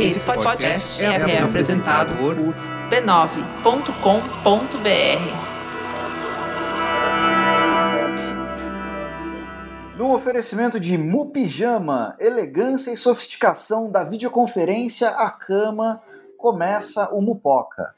Esse podcast é, é apresentado por b9.com.br. No oferecimento de Mupijama, elegância e sofisticação da videoconferência à cama, começa o Mupoca.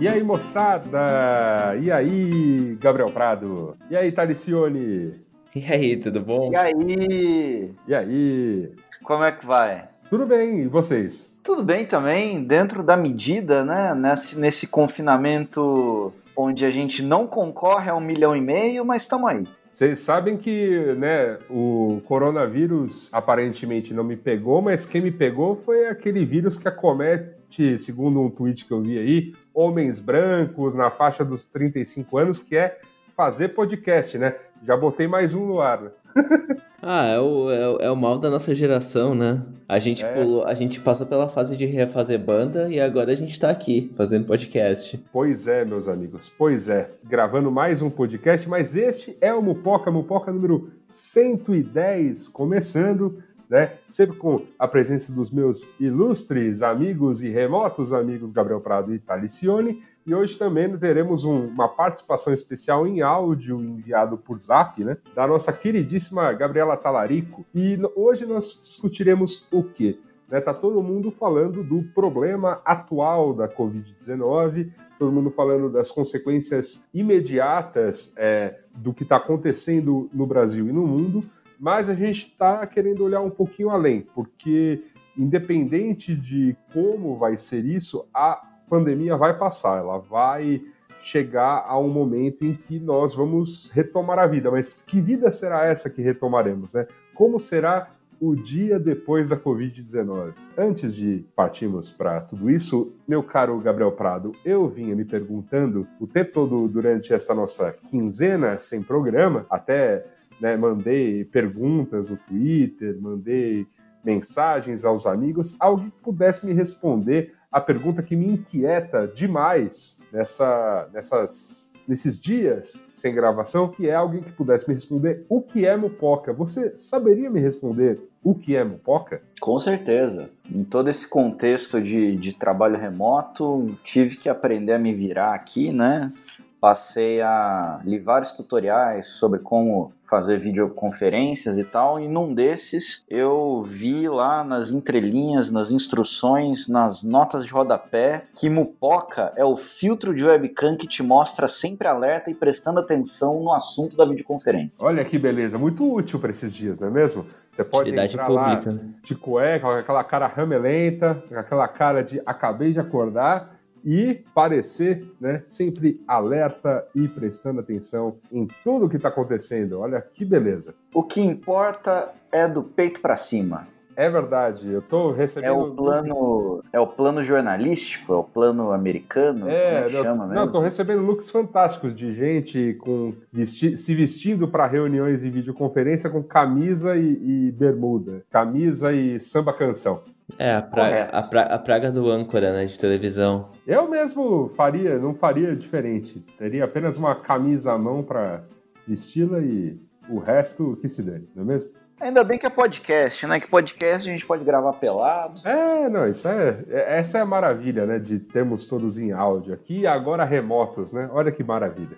E aí, moçada? E aí, Gabriel Prado? E aí, Talicione? E aí, tudo bom? E aí? E aí? Como é que vai? Tudo bem, e vocês? Tudo bem também, dentro da medida, né? Nesse, nesse confinamento onde a gente não concorre a um milhão e meio, mas estamos aí. Vocês sabem que né, o coronavírus aparentemente não me pegou, mas quem me pegou foi aquele vírus que acomete, segundo um tweet que eu vi aí, homens brancos na faixa dos 35 anos, que é fazer podcast, né? Já botei mais um no ar. ah, é o, é, é, o mal da nossa geração, né? A gente é. pulou, a gente passou pela fase de refazer banda e agora a gente tá aqui fazendo podcast. Pois é, meus amigos, pois é. Gravando mais um podcast, mas este é o Mupoca, Mupoca número 110, começando né? Sempre com a presença dos meus ilustres amigos e remotos amigos Gabriel Prado e Talicione. E hoje também teremos um, uma participação especial em áudio enviado por Zap, né? Da nossa queridíssima Gabriela Talarico. E hoje nós discutiremos o quê? Né, tá todo mundo falando do problema atual da Covid-19, todo mundo falando das consequências imediatas é, do que está acontecendo no Brasil e no mundo, mas a gente está querendo olhar um pouquinho além, porque independente de como vai ser isso, a pandemia vai passar, ela vai chegar a um momento em que nós vamos retomar a vida. Mas que vida será essa que retomaremos, né? Como será o dia depois da Covid-19. Antes de partirmos para tudo isso, meu caro Gabriel Prado, eu vinha me perguntando o tempo todo durante esta nossa quinzena sem programa, até né, mandei perguntas no Twitter, mandei mensagens aos amigos, alguém que pudesse me responder a pergunta que me inquieta demais nessa, nessas, nesses dias sem gravação, que é alguém que pudesse me responder o que é mupoca. Você saberia me responder o que é mupoca? Com certeza. Em todo esse contexto de, de trabalho remoto, tive que aprender a me virar aqui, né? Passei a li vários tutoriais sobre como fazer videoconferências e tal, e num desses eu vi lá nas entrelinhas, nas instruções, nas notas de rodapé, que Mupoca é o filtro de webcam que te mostra sempre alerta e prestando atenção no assunto da videoconferência. Olha que beleza, muito útil para esses dias, não é mesmo? Você pode Utilidade entrar pública, lá né? de cueca, com aquela cara ramelenta, com aquela cara de acabei de acordar, e parecer né, sempre alerta e prestando atenção em tudo que está acontecendo. Olha que beleza. O que importa é do peito para cima. É verdade, eu estou recebendo. É o plano, é o plano jornalístico, é o plano americano. É, eu, chama não, estou recebendo looks fantásticos de gente com vesti se vestindo para reuniões e videoconferência com camisa e, e bermuda, camisa e samba canção. É, a praga, a, pra, a praga do âncora, né, de televisão. Eu mesmo faria, não faria diferente. Teria apenas uma camisa à mão para vesti-la e o resto que se dane, não é mesmo? Ainda bem que é podcast, né? Que podcast a gente pode gravar pelado. É, não, isso é. é essa é a maravilha, né? De termos todos em áudio aqui e agora remotos, né? Olha que maravilha.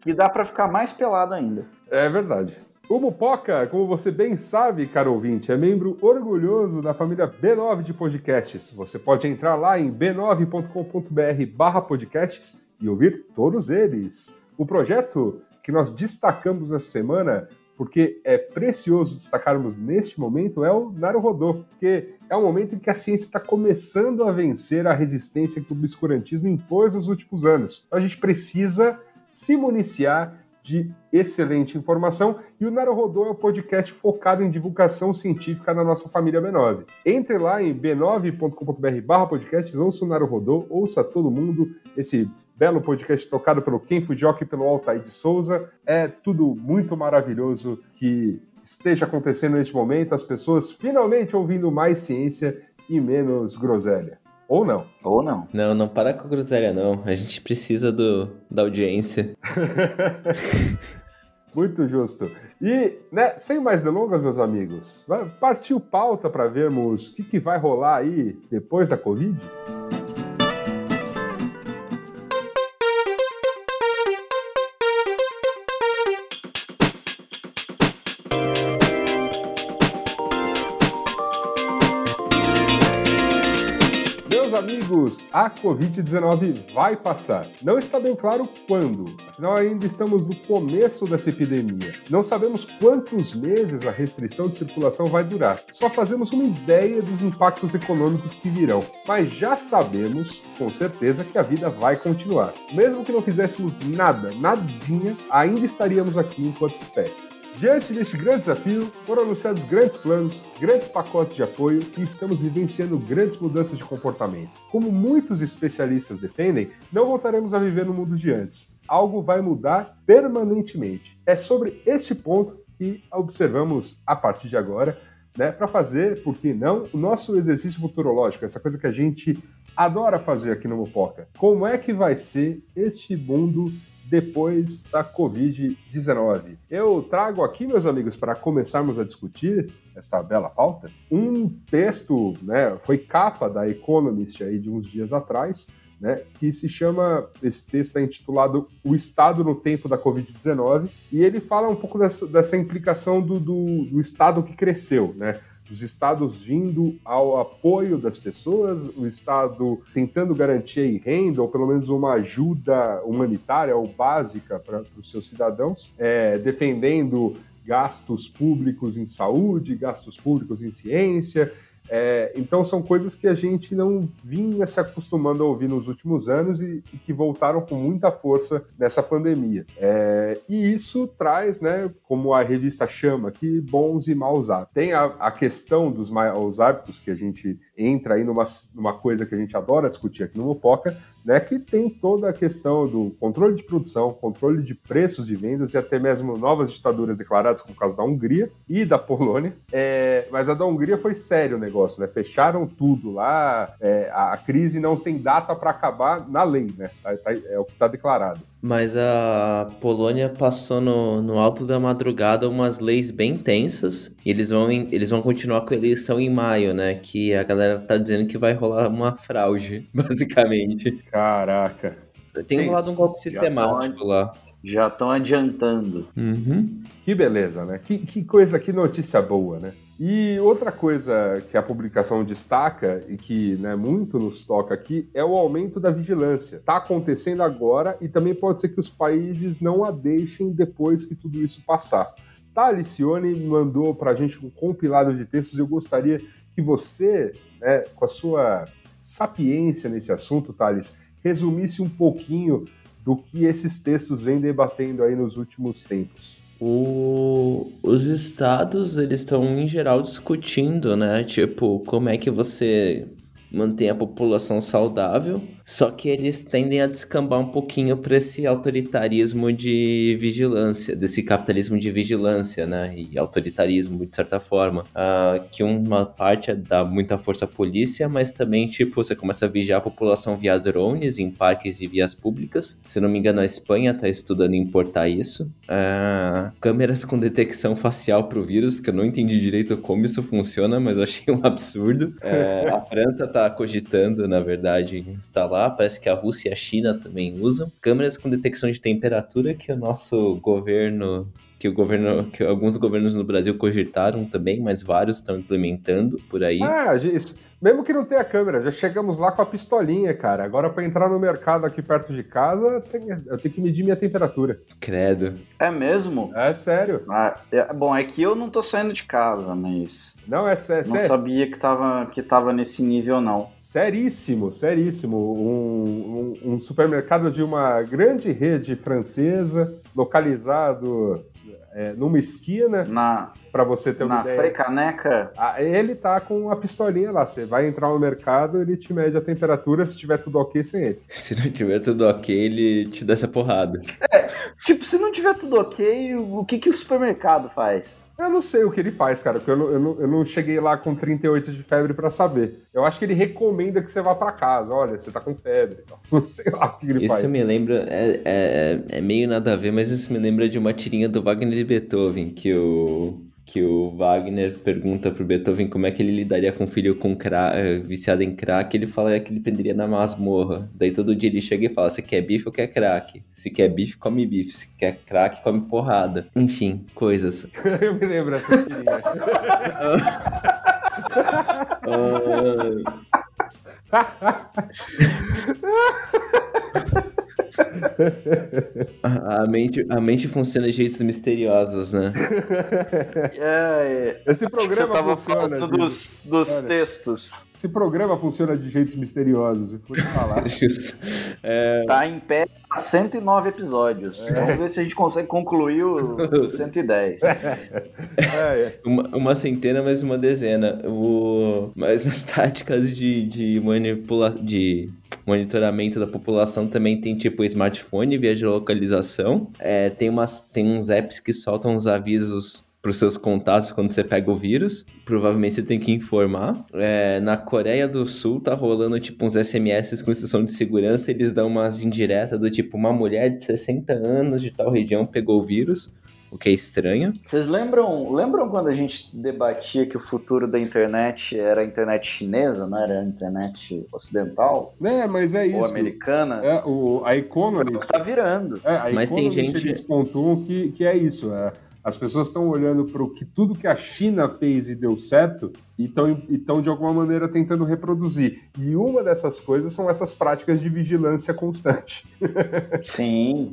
que dá para ficar mais pelado ainda. É verdade. O Mupoca, como você bem sabe, caro ouvinte, é membro orgulhoso da família B9 de podcasts. Você pode entrar lá em b9.com.br barra podcasts e ouvir todos eles. O projeto que nós destacamos essa semana porque é precioso destacarmos neste momento é o Naruhodô, porque é um momento em que a ciência está começando a vencer a resistência que o obscurantismo impôs nos últimos anos. Então a gente precisa se municiar de excelente informação e o Naruhodô é um podcast focado em divulgação científica na nossa família B9. Entre lá em b9.com.br barra podcasts, ouça o Naruhodô, ouça todo mundo esse belo podcast tocado pelo Ken Fujioka e pelo Altair de Souza. É tudo muito maravilhoso que esteja acontecendo neste momento, as pessoas finalmente ouvindo mais ciência e menos groselha. Ou não. Ou não. Não, não para com a groselha, não. A gente precisa do, da audiência. Muito justo. E, né, sem mais delongas, meus amigos, partiu pauta para vermos o que, que vai rolar aí depois da Covid? A Covid-19 vai passar. Não está bem claro quando, afinal ainda estamos no começo dessa epidemia. Não sabemos quantos meses a restrição de circulação vai durar. Só fazemos uma ideia dos impactos econômicos que virão. Mas já sabemos, com certeza, que a vida vai continuar. Mesmo que não fizéssemos nada, nadinha, ainda estaríamos aqui enquanto espécie. Diante deste grande desafio, foram anunciados grandes planos, grandes pacotes de apoio e estamos vivenciando grandes mudanças de comportamento. Como muitos especialistas defendem, não voltaremos a viver no mundo de antes. Algo vai mudar permanentemente. É sobre este ponto que observamos a partir de agora, né, para fazer, por que não, o nosso exercício futurológico, essa coisa que a gente adora fazer aqui no Mupoca. Como é que vai ser este mundo depois da Covid-19. Eu trago aqui, meus amigos, para começarmos a discutir esta bela pauta, um texto, né, foi capa da Economist aí de uns dias atrás, né, que se chama, esse texto é intitulado O Estado no Tempo da Covid-19, e ele fala um pouco dessa, dessa implicação do, do, do Estado que cresceu, né, os estados vindo ao apoio das pessoas, o Estado tentando garantir renda, ou pelo menos uma ajuda humanitária ou básica para os seus cidadãos, é, defendendo gastos públicos em saúde, gastos públicos em ciência, é, então são coisas que a gente não vinha se acostumando a ouvir nos últimos anos e, e que voltaram com muita força nessa pandemia. É, e isso traz, né, como a revista chama aqui, bons e maus hábitos. Tem a, a, questão dos maus hábitos que a gente entra aí numa, numa coisa que a gente adora discutir aqui no Mopoca, né, que tem toda a questão do controle de produção, controle de preços e vendas e até mesmo novas ditaduras declaradas, como o caso da Hungria e da Polônia. É, mas a da Hungria foi sério o negócio, né? Fecharam tudo lá, é, a, crise não tem data para acabar na lei, né? Tá, tá, é o que está declarado. Mas a Polônia passou no, no alto da madrugada umas leis bem tensas. E eles vão, eles vão continuar com a eleição em maio, né? Que a galera tá dizendo que vai rolar uma fraude, basicamente. Caraca. Tem rolado um golpe sistemático lá. Já estão adiantando. Uhum. Que beleza, né? Que, que coisa, que notícia boa, né? E outra coisa que a publicação destaca e que né, muito nos toca aqui é o aumento da vigilância. Está acontecendo agora e também pode ser que os países não a deixem depois que tudo isso passar. Tá, Alicione mandou para a gente um compilado de textos eu gostaria que você, né, com a sua sapiência nesse assunto, Thales, resumisse um pouquinho do que esses textos vêm debatendo aí nos últimos tempos. O, os estados, eles estão em geral discutindo, né? Tipo, como é que você mantém a população saudável só que eles tendem a descambar um pouquinho para esse autoritarismo de vigilância, desse capitalismo de vigilância, né? E autoritarismo, de certa forma. Uh, que uma parte é dá muita força à polícia, mas também, tipo, você começa a vigiar a população via drones em parques e vias públicas. Se não me engano, a Espanha está estudando importar isso. Uh, câmeras com detecção facial para o vírus, que eu não entendi direito como isso funciona, mas achei um absurdo. Uh, a França está cogitando, na verdade, instalar parece que a Rússia e a China também usam. Câmeras com detecção de temperatura que o nosso governo que o governo, que alguns governos no Brasil cogitaram também, mas vários estão implementando por aí. Ah, isso. Mesmo que não tenha câmera, já chegamos lá com a pistolinha, cara. Agora, para entrar no mercado aqui perto de casa, eu tenho que medir minha temperatura. Credo. É mesmo? É sério. Ah, é, bom, é que eu não tô saindo de casa, mas. Não, é sério. Não sabia que tava, que tava nesse nível, não. Seríssimo, seríssimo. Um, um, um supermercado de uma grande rede francesa, localizado é, numa esquina. Na, para você ter uma na ideia. Na frecaneca? Ah, ele tá com a pistolinha lá. Você vai entrar no mercado, ele te mede a temperatura. Se tiver tudo ok, você entra. Se não tiver tudo ok, ele te dá essa porrada. É, tipo, se não tiver tudo ok, o que, que o supermercado faz? Eu não sei o que ele faz, cara, porque eu não, eu não, eu não cheguei lá com 38 de febre para saber. Eu acho que ele recomenda que você vá para casa. Olha, você tá com febre. Não sei lá o que ele isso faz. Isso me lembra. É, é, é meio nada a ver, mas isso me lembra de uma tirinha do Wagner de Beethoven, que o que o Wagner pergunta pro Beethoven como é que ele lidaria com um filho com cra eh, viciado em crack, ele fala que ele prenderia na masmorra. Daí todo dia ele chega e fala: se quer bife ou quer crack? Se quer bife, come bife. Se quer crack, come porrada. Enfim, coisas. Eu me lembro dessa tirinha. a, mente, a mente funciona de jeitos misteriosos, né? É, Esse programa você tava funciona. falando dos, dos Olha, textos. Esse programa funciona de jeitos misteriosos, eu pude falar. é... Tá em pé há 109 episódios. É. Vamos ver se a gente consegue concluir o 110. É, é. Uma, uma, centena, mais uma dezena. O... Mas nas táticas de, de manipulação. De monitoramento da população também tem tipo smartphone, via geolocalização. É, tem, umas, tem uns apps que soltam uns avisos para os seus contatos quando você pega o vírus. Provavelmente você tem que informar. É, na Coreia do Sul tá rolando tipo uns SMS com instrução de segurança. Eles dão umas indiretas do tipo: uma mulher de 60 anos de tal região pegou o vírus o que é estranho. Vocês lembram, lembram quando a gente debatia que o futuro da internet era a internet chinesa, não era a internet ocidental? É, mas é isso. Ou americana? É, o, a Economist... Tá virando. É, a mas tem gente... Eles pontuam que, que é isso, é... As pessoas estão olhando para o que tudo que a China fez e deu certo e estão, de alguma maneira, tentando reproduzir. E uma dessas coisas são essas práticas de vigilância constante. Sim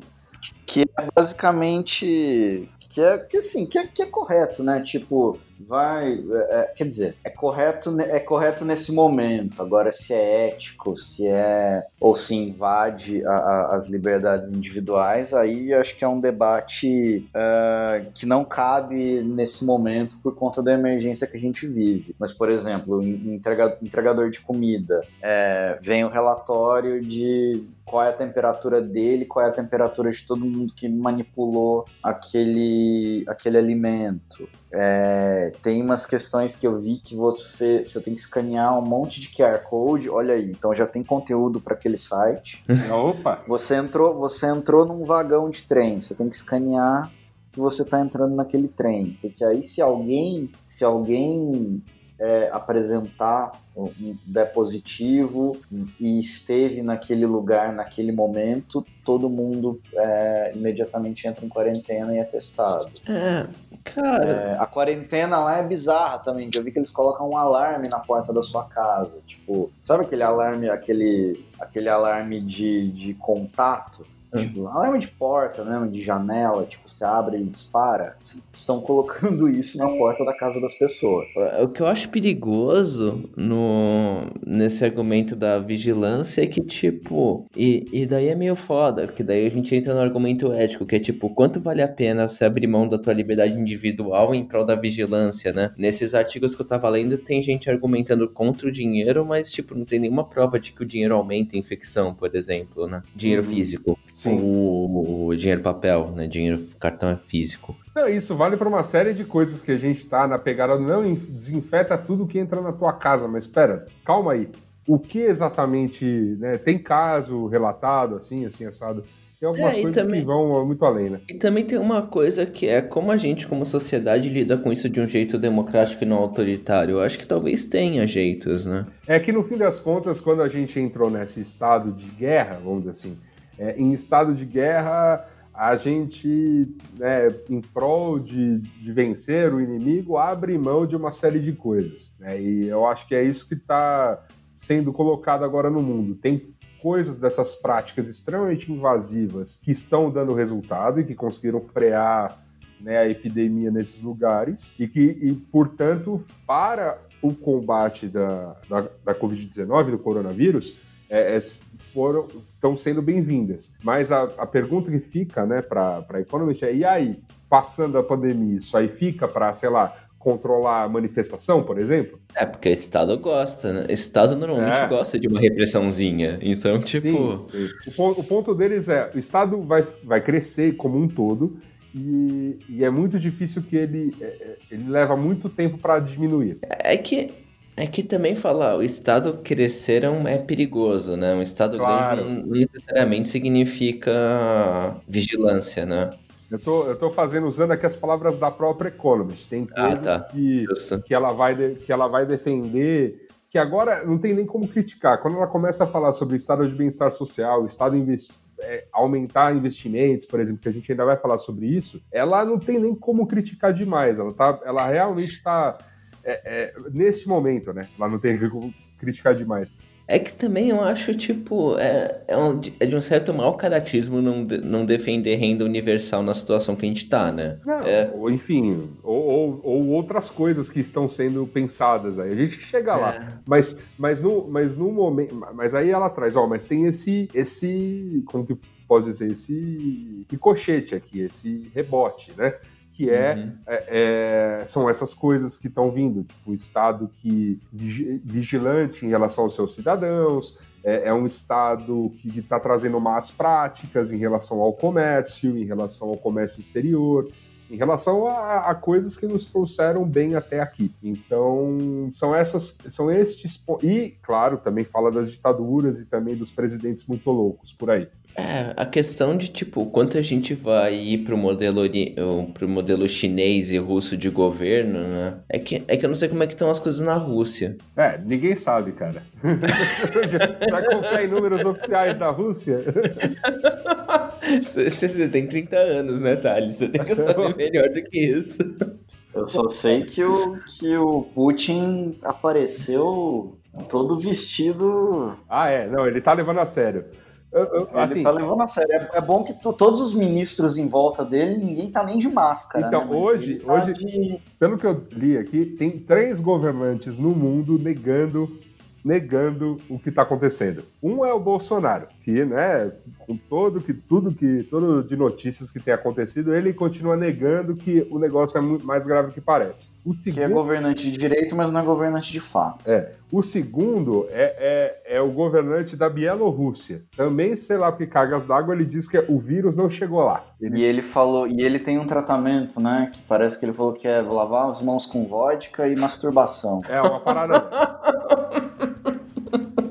que é basicamente que é que assim que é, que é correto né? Tipo vai é, é quer dizer é correto é correto nesse momento. Agora se é ético se é ou se invade a, a, as liberdades individuais aí acho que é um debate uh, que não cabe nesse momento por conta da emergência que a gente vive. Mas por exemplo entregador, entregador de comida é, vem o relatório de qual é a temperatura dele, qual é a temperatura de todo mundo que manipulou aquele, aquele alimento. É, tem umas questões que eu vi que você, você tem que escanear um monte de QR Code, olha aí, então já tem conteúdo para aquele site. Opa! Você entrou, você entrou num vagão de trem, você tem que escanear que você está entrando naquele trem, porque aí se alguém, se alguém é, apresentar um der positivo e esteve naquele lugar naquele momento, todo mundo é, imediatamente entra em quarentena e é testado. É, cara. É, a quarentena lá é bizarra também. Eu vi que eles colocam um alarme na porta da sua casa. Tipo, sabe aquele alarme, aquele, aquele alarme de, de contato? Tipo, alarme de porta mesmo, de janela, tipo, você abre e dispara. Estão colocando isso na porta da casa das pessoas. O que eu acho perigoso no, nesse argumento da vigilância é que, tipo, e, e daí é meio foda, porque daí a gente entra no argumento ético, que é tipo, quanto vale a pena você abrir mão da tua liberdade individual em prol da vigilância, né? Nesses artigos que eu tava lendo, tem gente argumentando contra o dinheiro, mas, tipo, não tem nenhuma prova de que o dinheiro aumenta a infecção, por exemplo, né? Dinheiro uhum. físico. Sim. O, o, dinheiro papel, né? Dinheiro cartão é físico. Não, isso vale para uma série de coisas que a gente tá na pegada. Não desinfeta tudo que entra na tua casa, mas espera, calma aí. O que exatamente, né? Tem caso relatado assim, assim assado? Tem algumas é, coisas também, que vão muito além, né? E também tem uma coisa que é como a gente, como sociedade, lida com isso de um jeito democrático e não autoritário. Eu acho que talvez tenha jeitos, né? É que no fim das contas, quando a gente entrou nesse estado de guerra, vamos dizer assim, é, em estado de guerra, a gente, né, em prol de, de vencer o inimigo, abre mão de uma série de coisas. Né? E eu acho que é isso que está sendo colocado agora no mundo. Tem coisas dessas práticas extremamente invasivas que estão dando resultado e que conseguiram frear né, a epidemia nesses lugares e que, e, portanto, para o combate da, da, da Covid-19, do coronavírus, é, é, foram, estão sendo bem-vindas. Mas a, a, pergunta que fica né, para a Economist é: e aí, passando a pandemia, isso aí fica para, sei lá, controlar a manifestação, por exemplo? É, porque o Estado gosta, né? O Estado normalmente é. gosta de uma repressãozinha. Então, tipo. Sim, o, ponto, o ponto deles é: o Estado vai, vai crescer como um todo. E, e é muito difícil que ele, é, é, ele leva muito tempo para diminuir. É que é que também falar, o Estado crescer é perigoso, né? Um Estado claro. grande não necessariamente significa vigilância, né? Eu tô, eu tô fazendo, usando aqui as palavras da própria Economist. Tem ah, coisas ah, tá. que, que, ela vai que ela vai defender, que agora não tem nem como criticar. Quando ela começa a falar sobre o estado de bem-estar social, o estado investi é, aumentar investimentos, por exemplo, que a gente ainda vai falar sobre isso, ela não tem nem como criticar demais. Ela, tá, ela realmente está é, é, neste momento, né? Lá não tem como criticar demais. É que também eu acho, tipo, é, é, um, é de um certo mau caratismo não, não defender renda universal na situação que a gente tá, né? Não, é. ou, enfim, ou, ou, ou, outras coisas que estão sendo pensadas aí. A gente chega é. lá. Mas, mas, no, mas no momento. Mas aí ela traz, ó, mas tem esse. esse como que posso dizer? Esse ricochete aqui, esse rebote, né? Que é, uhum. é, é, são essas coisas que estão vindo, tipo, o Estado que vigilante em relação aos seus cidadãos, é, é um Estado que está trazendo más práticas em relação ao comércio, em relação ao comércio exterior, em relação a, a, coisas que nos trouxeram bem até aqui. Então, são essas, são estes e, claro, também fala das ditaduras e também dos presidentes muito loucos por aí. É, a questão de, tipo, quanto a gente vai ir pro modelo, pro modelo chinês e russo de governo, né? É que, é que eu não sei como é que estão as coisas na Rússia. É, ninguém sabe, cara. Vai confiar em números oficiais da Rússia? Você tem 30 anos, né, Thales? Você tem que saber melhor do que isso. Eu só sei que o, que o Putin apareceu todo vestido. Ah, é. Não, ele tá levando a sério. Eu, eu, assim, ele tá levando a sério. É, é bom que tu, todos os ministros em volta dele, ninguém tá nem de máscara. Então, né? hoje, tá hoje de... pelo que eu li aqui, tem três governantes no mundo negando negando o que está acontecendo. Um é o Bolsonaro, que, né, com todo que tudo que tudo de notícias que tem acontecido, ele continua negando que o negócio é muito mais grave do que parece. O segundo, que é governante de direito, mas não é governante de fato. É. O segundo é, é, é o governante da Bielorrússia. Também, sei lá, porque cargas d'água, ele diz que o vírus não chegou lá. Ele... E ele falou, e ele tem um tratamento, né? Que parece que ele falou que é lavar as mãos com vodka e masturbação. É, uma parada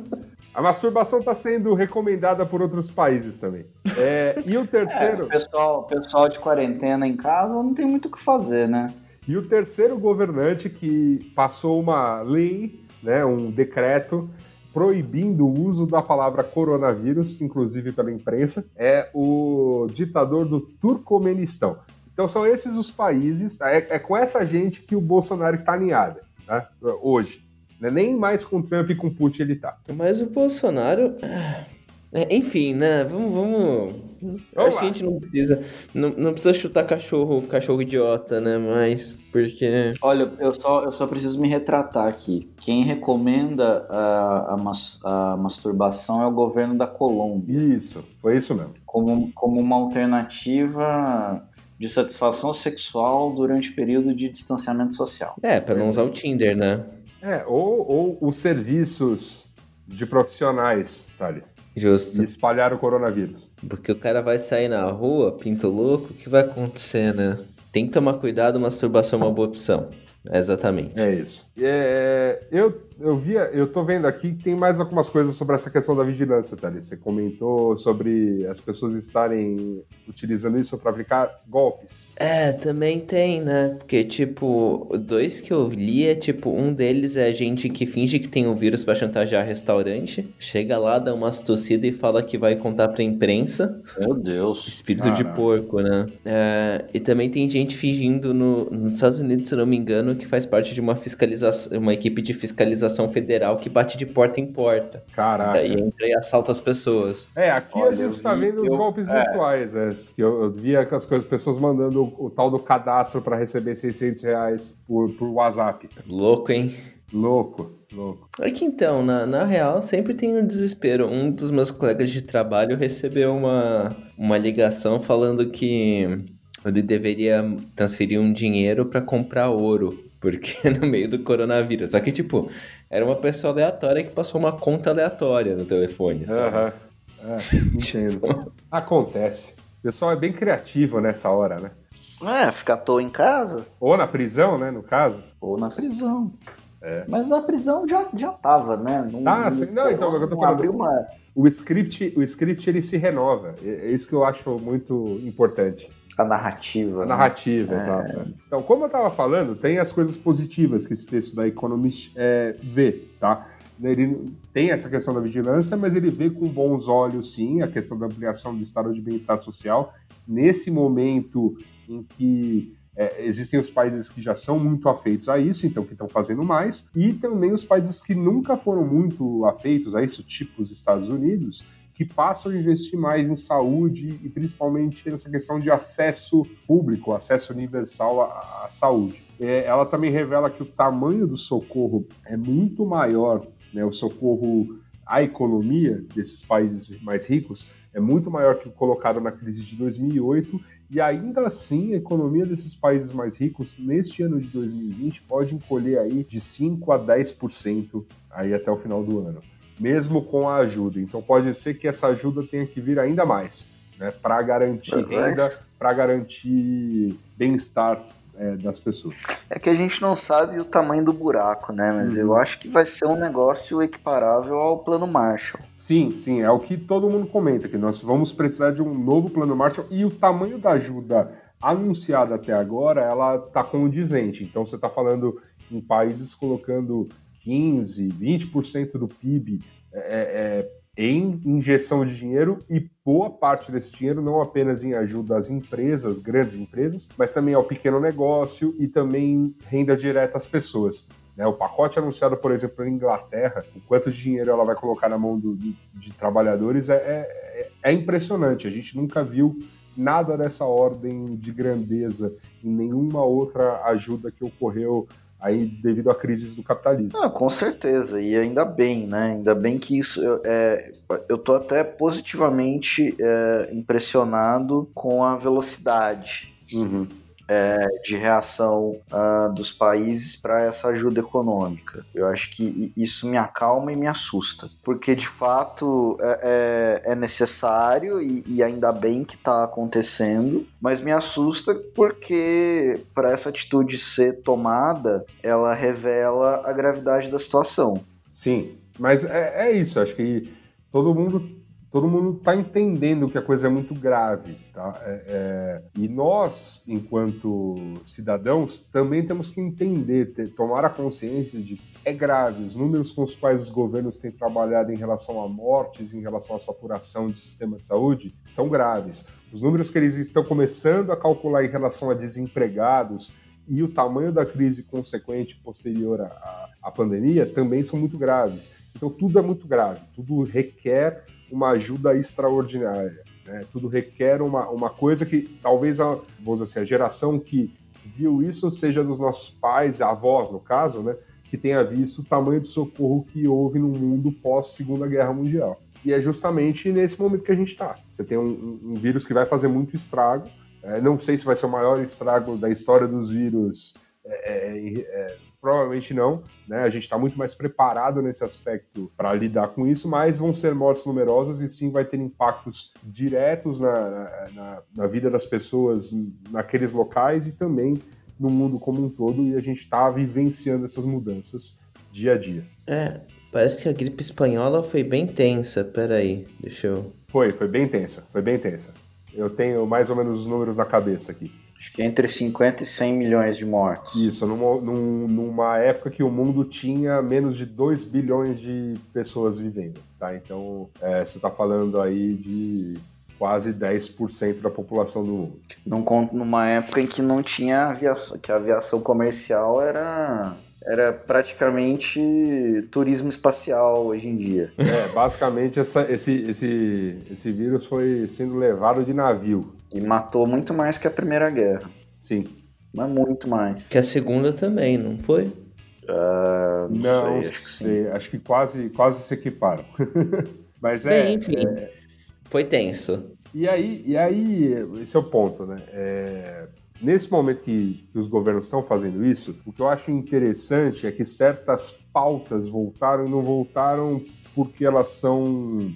A masturbação está sendo recomendada por outros países também. É, e o terceiro. É, o pessoal, pessoal de quarentena em casa não tem muito o que fazer, né? E o terceiro governante que passou uma lei, né, um decreto proibindo o uso da palavra coronavírus, inclusive pela imprensa, é o ditador do Turcomenistão. Então são esses os países, é, é com essa gente que o Bolsonaro está alinhado, né, hoje. Né? Nem mais com Trump e com Putin ele tá. Mas o Bolsonaro. É, enfim, né? Vamos. vamos... Vamos acho lá. que a gente não precisa. Não, não precisa chutar cachorro, cachorro idiota, né? Mas. Porque. Olha, eu só, eu só preciso me retratar aqui. Quem recomenda a, a, mas, a masturbação é o governo da Colômbia. Isso, foi isso mesmo. Como, como uma alternativa de satisfação sexual durante o período de distanciamento social. É, para não usar o Tinder, né? É, ou, ou os serviços de profissionais, Thales. Justo. E espalhar o coronavírus. Porque o cara vai sair na rua, pinto louco, o que vai acontecer, né? Tem que tomar cuidado, masturbação é uma boa opção. exatamente. É isso. É, eu eu via, eu tô vendo aqui que tem mais algumas coisas sobre essa questão da vigilância, Thales. Você comentou sobre as pessoas estarem utilizando isso para aplicar golpes. É, também tem, né? Porque, tipo, dois que eu li é tipo, um deles é gente que finge que tem um vírus para chantagear restaurante, chega lá, dá umas tossidas e fala que vai contar pra imprensa. Meu Deus. Espírito de porco, né? É, e também tem gente fingindo no, nos Estados Unidos, se não me engano, que faz parte de uma fiscalização, uma equipe de fiscalização federal que bate de porta em porta. Caraca. Daí entra e assalta as pessoas. É, aqui Olha, a gente tá vendo os eu- golpes é. virtuais, é, que eu, eu via as coisas, pessoas mandando o, o tal do cadastro para receber 600 reais por, por WhatsApp. Louco, hein? Louco, louco. É que então, na, na real, sempre tem um desespero. Um dos meus colegas de trabalho recebeu uma, uma ligação falando que ele deveria transferir um dinheiro para comprar ouro. Porque no meio do coronavírus. Só que, tipo, era uma pessoa aleatória que passou uma conta aleatória no telefone, sabe? Aham. É, entendo. Acontece. O pessoal é bem criativo nessa hora, né? É, ficar à toa em casa Ou na prisão, né, no caso. ou na prisão. Mas na prisão já, já tava, né? Não, Ah, sim. Não, então, eu tô falando- abriu uma... O script, o script ele se renova. É é isso que eu acho muito importante. A narrativa. A né? narrativa, exato. Então, como eu estava falando, tem as coisas positivas que esse texto da Economist é, vê, tá? Ele tem essa questão da vigilância, mas ele vê com bons olhos, sim, a questão da ampliação do estado de bem-estar social. Nesse momento em que é, existem os países que já são muito afeitos a isso, então que estão fazendo mais, e também os países que nunca foram muito afeitos a isso, tipo os Estados Unidos, que passam a investir mais em saúde e principalmente nessa questão de acesso público, acesso universal à, à saúde. É, ela também revela que o tamanho do socorro é muito maior, né, o socorro à economia desses países mais ricos é muito maior que o colocado na crise de 2008 e ainda assim a economia desses países mais ricos neste ano de 2020 pode encolher aí de 5 a 10% aí até o final do ano mesmo com a ajuda. Então pode ser que essa ajuda tenha que vir ainda mais, né, para garantir renda, para garantir bem-estar é, das pessoas. É que a gente não sabe o tamanho do buraco, né? Mas Uhum. eu acho que vai ser um negócio equiparável ao plano Marshall. Sim, sim, é o que todo mundo comenta, que nós vamos precisar de um novo plano Marshall e o tamanho da ajuda anunciada até agora, ela está condizente. Então você está falando em países colocando 15, 20% do PIB é, é, em injeção de dinheiro e boa parte desse dinheiro não apenas em ajuda às empresas, grandes empresas, mas também ao pequeno negócio e também renda direta às pessoas. Né? O pacote anunciado, por exemplo, na Inglaterra, o quanto de dinheiro ela vai colocar na mão do- de, de trabalhadores é, é, é impressionante. A gente nunca viu nada dessa ordem de grandeza em nenhuma outra ajuda que ocorreu aí devido à crise do capitalismo. Ah, com certeza, e ainda bem, né? Ainda bem que isso. Eu, é, eu tô até positivamente é, impressionado com a velocidade Uhum. É, de reação ah, dos países para essa ajuda econômica. Eu acho que isso me acalma e me assusta, porque de fato é, é- é necessário e, e ainda bem que está acontecendo, mas me assusta porque para essa atitude ser tomada, ela revela a gravidade da situação. Sim, mas é, é isso. Acho que todo mundo todo mundo está entendendo que a coisa é muito grave, tá? É- é, e nós, enquanto cidadãos, também temos que entender, ter, tomar a consciência de que é grave. Os números com os quais os governos têm trabalhado em relação a mortes, em relação à saturação de sistema de saúde, são graves. Os números que eles estão começando a calcular em relação a desempregados e o tamanho da crise consequente posterior à, à- pandemia também são muito graves. Então tudo é muito grave, tudo requer uma ajuda extraordinária. né? Tudo requer uma, uma coisa que talvez a, vamos assim, a geração que viu isso seja dos nossos pais, avós no caso, né? que tenha visto o tamanho de socorro que houve no mundo pós Segunda Guerra Mundial. E é justamente nesse momento que a gente está. Você tem um, um- um vírus que vai fazer muito estrago. É, não sei se vai ser o maior estrago da história dos vírus. É, é, é, provavelmente não. Né? A gente está muito mais preparado nesse aspecto para lidar com isso, mas vão ser mortes numerosas e sim vai ter impactos diretos na, na- na- na vida das pessoas naqueles locais e também no mundo como um todo. E a gente está vivenciando essas mudanças dia a dia. É, parece que a gripe espanhola foi bem tensa. Peraí, deixa eu. Foi, foi bem tensa, foi bem tensa. Eu tenho mais ou menos os números na cabeça aqui. Acho que entre 50 e 100 milhões de mortes. Isso, numa, num- numa época que o mundo tinha menos de 2 bilhões de pessoas vivendo, tá? Então, é, você está falando aí de quase 10% da população do mundo. Num, numa época em que não tinha aviação, que a aviação comercial era, era praticamente turismo espacial hoje em dia. É, basicamente, essa- esse, esse, esse vírus foi sendo levado de navio. E matou muito mais que a Primeira Guerra. Sim. Mas muito mais. Que a segunda também, não foi? Ah, não, Não, sei, acho que sei, acho que quase, quase se equiparam. Mas é, Bem, enfim. Foi tenso. E aí, e aí, esse é o ponto, né? É, nesse momento que, que os governos estão fazendo isso, o que eu acho interessante é que certas pautas voltaram e não voltaram porque elas são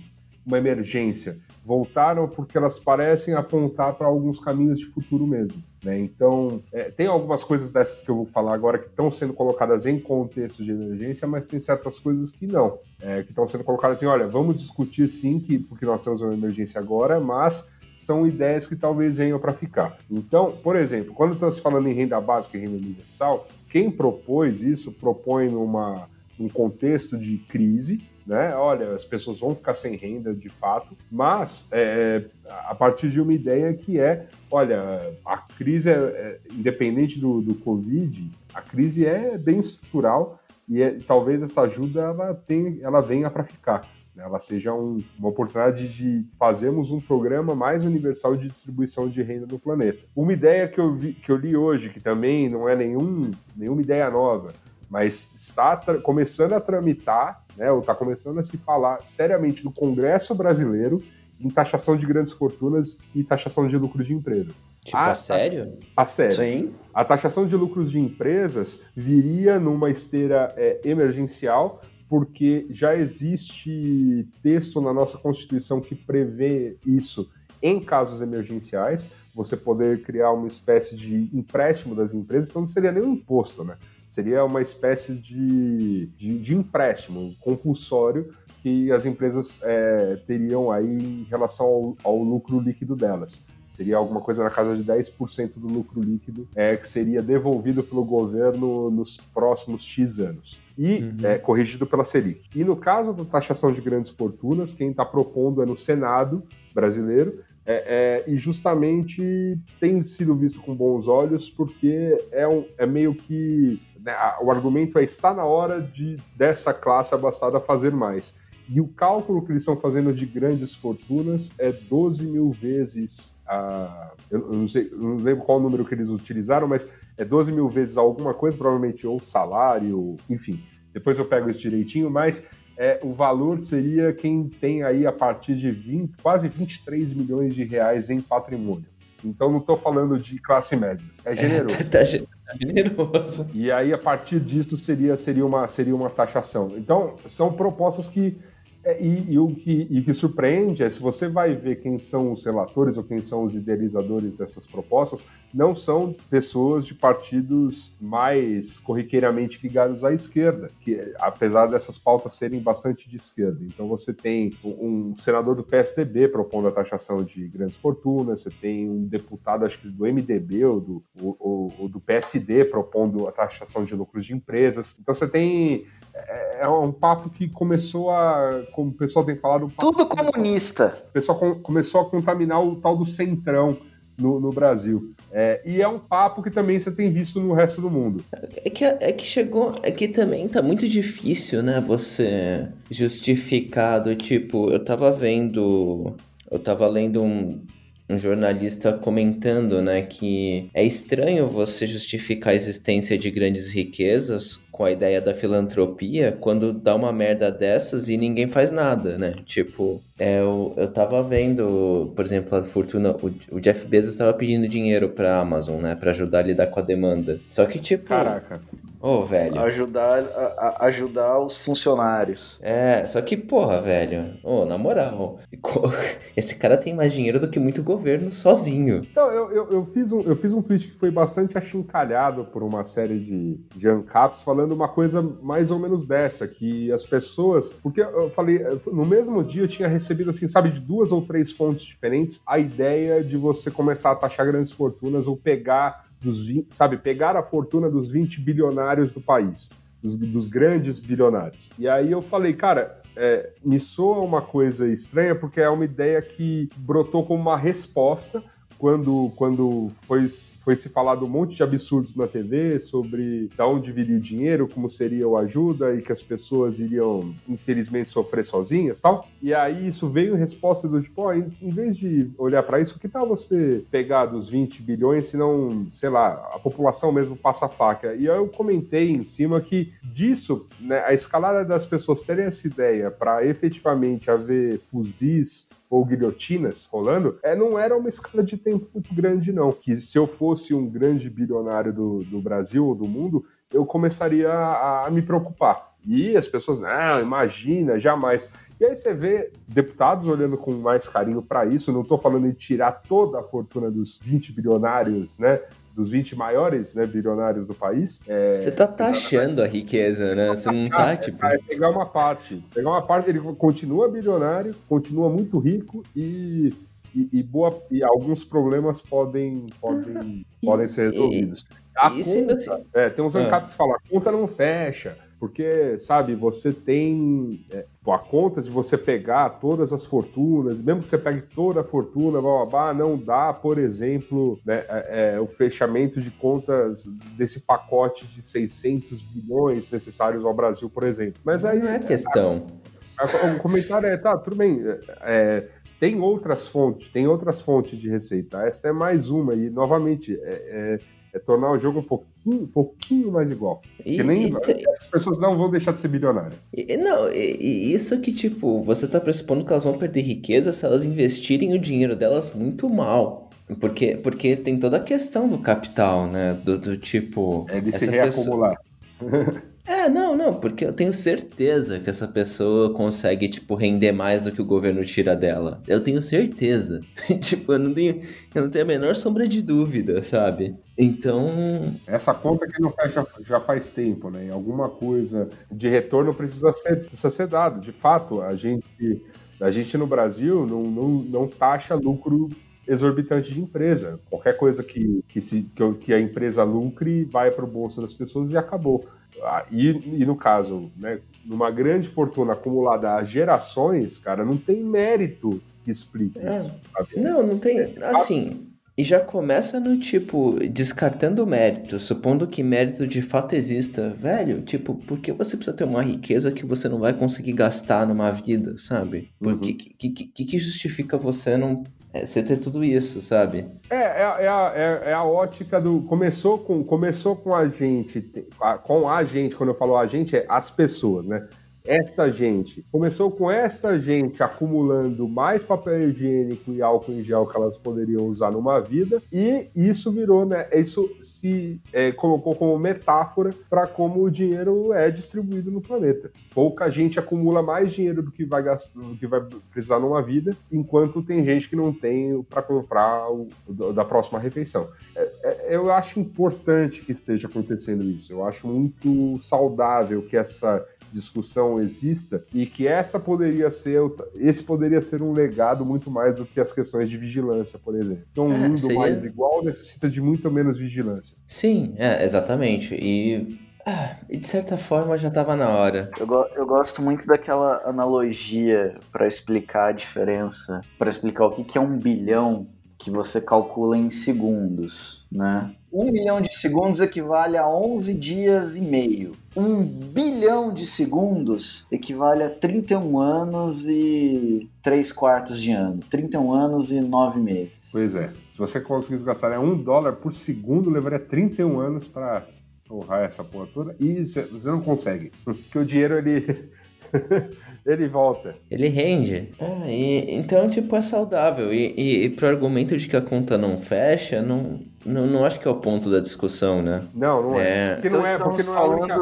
uma emergência. Voltaram porque elas parecem apontar para alguns caminhos de futuro mesmo. Né? Então, é, tem algumas coisas dessas que eu vou falar agora que estão sendo colocadas em contexto de emergência, mas tem certas coisas que não é, que estão sendo colocadas assim, olha, vamos discutir sim, que, porque nós temos uma emergência agora, mas são ideias que talvez venham para ficar. Então, por exemplo, quando estamos falando em renda básica e renda universal, quem propôs isso propõe numa, num contexto de crise, né? Olha, as pessoas vão ficar sem renda de fato, mas é, a partir de uma ideia que é, olha, a crise é, é independente do, do Covid, a crise é bem estrutural e é- talvez essa ajuda ela, tenha, ela venha para ficar. né? Ela seja um- uma oportunidade de fazermos um programa mais universal de distribuição de renda no planeta. Uma ideia que eu, vi- que eu li hoje, que também não é nenhum, nenhuma ideia nova, mas está começando a tramitar, né, ou está começando a se falar seriamente no Congresso brasileiro em taxação de grandes fortunas e taxação de lucros de empresas. Tipo, Ah, a sério? A sério. Sim. A taxação de lucros de empresas viria numa esteira é, emergencial, porque já existe texto na nossa Constituição que prevê isso em casos emergenciais, você poder criar uma espécie de empréstimo das empresas, então não seria nem um imposto, né? Seria uma espécie de, de, de empréstimo compulsório que as empresas é, teriam aí em relação ao, ao lucro líquido delas. Seria alguma coisa na casa de 10% do lucro líquido é, que seria devolvido pelo governo nos próximos X anos. E Uhum. é, corrigido pela Selic. E no caso da taxação de grandes fortunas, quem está propondo é no Senado brasileiro, é, é, e justamente tem sido visto com bons olhos, porque é, um- é meio que. né, o argumento é está na hora de dessa classe abastada fazer mais. E o cálculo que eles estão fazendo de grandes fortunas é 12 mil vezes a. Eu, não sei, eu não lembro qual número que eles utilizaram, mas é 12 mil vezes alguma coisa, provavelmente ou salário, enfim. Depois eu pego isso direitinho, mas é, o valor seria quem tem aí a partir de 20, quase 23 milhões de reais em patrimônio. Então não estou falando de classe média, é generoso. É, tá, tá generoso. E aí, a partir disso, seria, seria, uma, seria uma taxação. Então, são propostas que. É, E, e o que, e que surpreende é se você vai ver quem são os relatores ou quem são os idealizadores dessas propostas, não são pessoas de partidos mais corriqueiramente ligados à esquerda, que apesar dessas pautas serem bastante de esquerda. Então você tem um senador do PSDB propondo a taxação de grandes fortunas, você tem um deputado, acho que do MDB ou do, ou- ou do PSD propondo a taxação de lucros de empresas. Então você tem é, é um papo que começou a, como o pessoal tem falado, um Tudo comunista. o pessoal com- começou a contaminar o tal do centrão no, no Brasil. É, e é um papo que também você tem visto no resto do mundo. É que, é que chegou. É que também tá muito difícil, né? Você justificar do tipo. Eu tava vendo. Eu tava lendo um, um jornalista comentando, né? Que é estranho você justificar a existência de grandes riquezas com a ideia da filantropia quando dá uma merda dessas e ninguém faz nada, né? Tipo, é, eu, eu tava vendo, por exemplo, a fortuna. O, o Jeff Bezos tava pedindo dinheiro pra Amazon, né? Pra ajudar a lidar com a demanda. Só que, tipo. Caraca. Ô, velho. Ajudar, a, a ajudar os funcionários. É, só que, porra, velho. Ô, na moral, esse cara tem mais dinheiro do que muito governo sozinho. Então, eu, eu, eu, fiz um, eu fiz um tweet que foi bastante achincalhado por uma série de, de ANCAPs falando uma coisa mais ou menos dessa, que as pessoas. Porque eu falei, no mesmo dia eu tinha recebido, assim, sabe, de duas ou três fontes diferentes, a ideia de você começar a taxar grandes fortunas ou pegar dos 20, sabe, pegar a fortuna dos 20 bilionários do país, dos, dos grandes bilionários. E aí eu falei, cara, é, me soa uma coisa estranha porque é uma ideia que brotou como uma resposta quando, quando foi, foi se falado um monte de absurdos na TV sobre de onde viria o dinheiro, como seria o ajuda e que as pessoas iriam, infelizmente, sofrer sozinhas tal. E aí isso veio em resposta do tipo, oh, em, vez de olhar para isso, que tal você pegar dos 20 bilhões, se não, sei lá, a população mesmo passa a faca? E eu comentei em cima que disso, né, a escalada das pessoas terem essa ideia para efetivamente haver fuzis ou guilhotinas rolando, é, não era uma escala de tempo muito grande, não. Que se eu fosse um grande bilionário do, do Brasil ou do mundo, eu começaria a, a me preocupar. E as pessoas, não, imagina, jamais. E aí você vê deputados olhando com mais carinho para isso. Não estou falando em tirar toda a fortuna dos 20 bilionários, né? Dos 20 maiores né, bilionários do país. É... Você tá taxando a riqueza, né? Você não tá, tipo. É, pegar uma parte. Pegar uma parte, ele continua bilionário, continua muito rico e e, e, boa, e alguns problemas podem, podem, podem ser resolvidos. A conta, é, tem uns ANCAPs ah. que falam, a conta não fecha, porque, sabe, você tem é, a conta de você pegar todas as fortunas, mesmo que você pegue toda a fortuna, blá, blá, blá não dá, por exemplo, né, é, é, o fechamento de contas desse pacote de 600 bilhões necessários ao Brasil, por exemplo. Mas aí... Não é questão. A, a, o comentário é, tá, tudo bem, é, tem outras fontes, tem outras fontes de receita. Esta é mais uma, e novamente, é, é é tornar o jogo um pouquinho, um pouquinho mais igual. E, nem e, as pessoas não vão deixar de ser bilionárias. E, não, e, isso que, tipo, você tá pressupondo que elas vão perder riqueza se elas investirem o dinheiro delas muito mal. Porque, porque tem toda a questão do capital, né? Do, do tipo. É de se reacumular. Pessoa... É, não, não, porque eu tenho certeza que essa pessoa consegue, tipo, render mais do que o governo tira dela. Eu tenho certeza. tipo, eu não tenho, eu não tenho a menor sombra de dúvida, sabe? Então. Essa conta que não fecha já faz tempo, né? Alguma coisa de retorno precisa ser, precisa ser dado. De fato, a gente, a gente no Brasil não, não, não taxa lucro exorbitante de empresa. Qualquer coisa que, que, se, que a empresa lucre vai para o bolso das pessoas e acabou. Ah, e, e, no caso, né, numa grande fortuna acumulada a gerações, cara, não tem mérito que explique é. isso. Sabe? Não, não tem. É, assim. E já começa no tipo, descartando o mérito, supondo que mérito de fato exista. Velho, tipo, por que você precisa ter uma riqueza que você não vai conseguir gastar numa vida, sabe? Por uhum. que, que, que, que justifica você não é, você ter tudo isso, sabe? É, é, é, a, é, é, a ótica do. Começou com, começou com a gente, com a gente, quando eu falo a gente, é as pessoas, né? Essa gente. Começou com essa gente acumulando mais papel higiênico e álcool em gel que elas poderiam usar numa vida, e isso virou, né? Isso se é, colocou como metáfora para como o dinheiro é distribuído no planeta. Pouca gente acumula mais dinheiro do que vai gastar, do que vai precisar numa vida, enquanto tem gente que não tem para comprar o, da próxima refeição. É, é, eu acho importante que esteja acontecendo isso. Eu acho muito saudável que essa discussão exista e que essa poderia ser esse poderia ser um legado muito mais do que as questões de vigilância, por exemplo. Então, um é, mundo seria... mais igual necessita de muito menos vigilância. Sim, é, exatamente. E ah, de certa forma já estava na hora. Eu, go eu, gosto muito daquela analogia para explicar a diferença, para explicar o que, que é um bilhão que você calcula em segundos, né? Um milhão de segundos equivale a 11 dias e meio. Um bilhão de segundos equivale a 31 anos e 3 quartos de ano. 31 anos e 9 meses. Pois é. Se você conseguisse gastar né, um dólar por segundo, levaria 31 anos para torrar essa porra toda. E você não consegue. Porque o dinheiro, ele... ele volta. Ele rende. Ah, e, então, tipo, é saudável. E, e, e pro argumento de que a conta não fecha, não, não, não acho que é o ponto da discussão, né? Não, não é. é. Porque, não, então é porque não, é a única,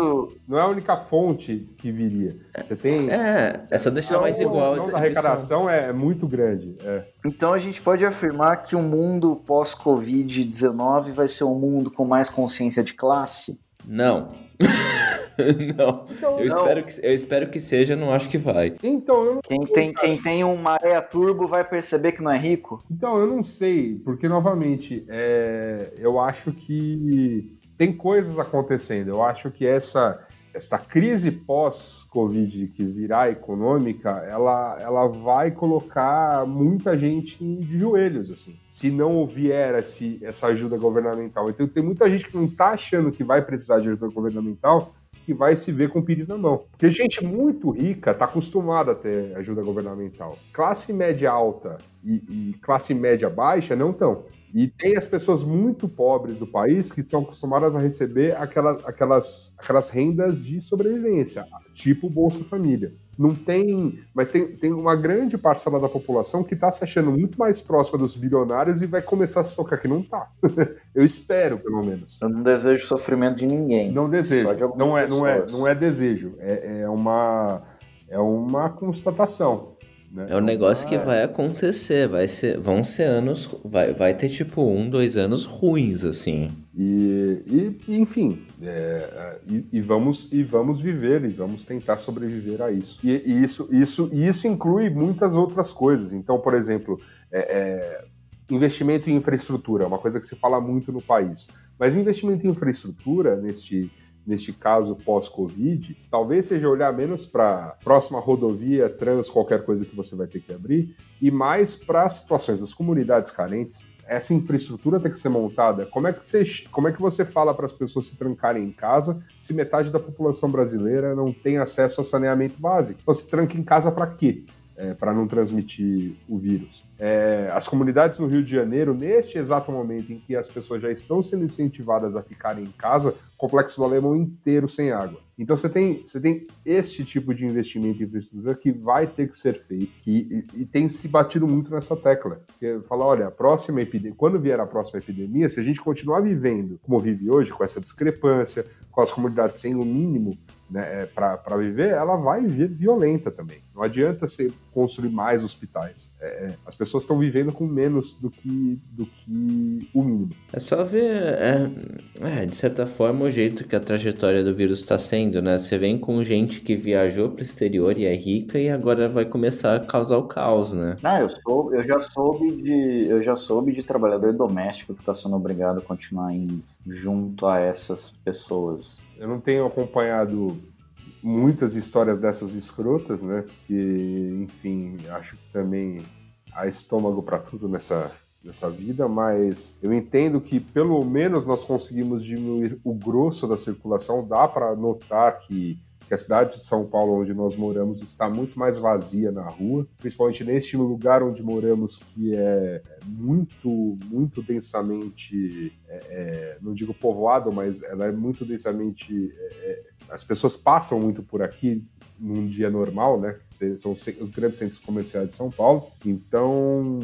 não é a única fonte que viria. Você tem. É, é só deixar mais igual. A a arrecadação é muito grande. É. Então a gente pode afirmar que o um mundo pós-Covid-19 vai ser um mundo com mais consciência de classe? Não. não. Então, eu, não. Espero que, eu espero que seja, não acho que vai. Então, eu não quem sei, tem Quem tem um maré turbo vai perceber que não é rico? Então, eu não sei, porque, novamente, é, eu acho que tem coisas acontecendo. Eu acho que essa essa crise pós-Covid que virá econômica, ela, ela vai colocar muita gente de joelhos, assim, se não vier esse, essa ajuda governamental. Então tem muita gente que não está achando que vai precisar de ajuda governamental, que vai se ver com o pires na mão. Porque gente muito rica está acostumada a ter ajuda governamental. Classe média alta e, e classe média baixa não estão. E tem as pessoas muito pobres do país que estão acostumadas a receber aquelas, aquelas, aquelas rendas de sobrevivência, tipo Bolsa Família. Não tem. Mas tem, tem uma grande parcela da população que está se achando muito mais próxima dos bilionários e vai começar a se tocar que não está. Eu espero, pelo menos. Eu não desejo sofrimento de ninguém. Não desejo. De não, é, não, é, não é desejo. É, é, uma, é uma constatação. Né? É um negócio que é. vai acontecer, vai ser, vão ser anos, vai, vai ter tipo um, dois anos ruins, assim. E, e enfim, é, e, e, vamos, e vamos viver e vamos tentar sobreviver a isso. E, e isso, isso, isso inclui muitas outras coisas. Então, por exemplo, é, é, investimento em infraestrutura, é uma coisa que se fala muito no país. Mas investimento em infraestrutura, neste neste caso pós-Covid, talvez seja olhar menos para próxima rodovia, trans, qualquer coisa que você vai ter que abrir, e mais para as situações das comunidades carentes. Essa infraestrutura tem que ser montada. Como é que você, como é que você fala para as pessoas se trancarem em casa se metade da população brasileira não tem acesso a saneamento básico? Então, se tranca em casa para quê? É, para não transmitir o vírus. É, as comunidades no Rio de Janeiro, neste exato momento em que as pessoas já estão sendo incentivadas a ficarem em casa, o complexo do Alemão inteiro sem água. Então você tem, você tem este tipo de investimento em infraestrutura que vai ter que ser feito que, e, e tem se batido muito nessa tecla. Porque fala, olha, a próxima epidemia, quando vier a próxima epidemia, se a gente continuar vivendo como vive hoje, com essa discrepância, com as comunidades sem o mínimo né, é, para viver, ela vai vir violenta também. Não adianta você construir mais hospitais. É, é as pessoas estão vivendo com menos do que, do que o mínimo. É só ver, é, é, de certa forma, o jeito que a trajetória do vírus está sendo, né? Você vem com gente que viajou para o exterior e é rica e agora vai começar a causar o caos, né? Ah, eu, sou, eu já soube de, eu já soube de trabalhador doméstico que está sendo obrigado a continuar indo junto a essas pessoas. Eu não tenho acompanhado muitas histórias dessas escrotas, né? Que, enfim, acho que também há estômago para tudo nessa, nessa vida, mas eu entendo que pelo menos nós conseguimos diminuir o grosso da circulação. Dá para notar que que a cidade de São Paulo, onde nós moramos, está muito mais vazia na rua, principalmente neste lugar onde moramos, que é muito, muito densamente, é, é, não digo povoado, mas ela é muito densamente. É, é as pessoas passam muito por aqui num dia normal, né? São os grandes centros comerciais de São Paulo. Então,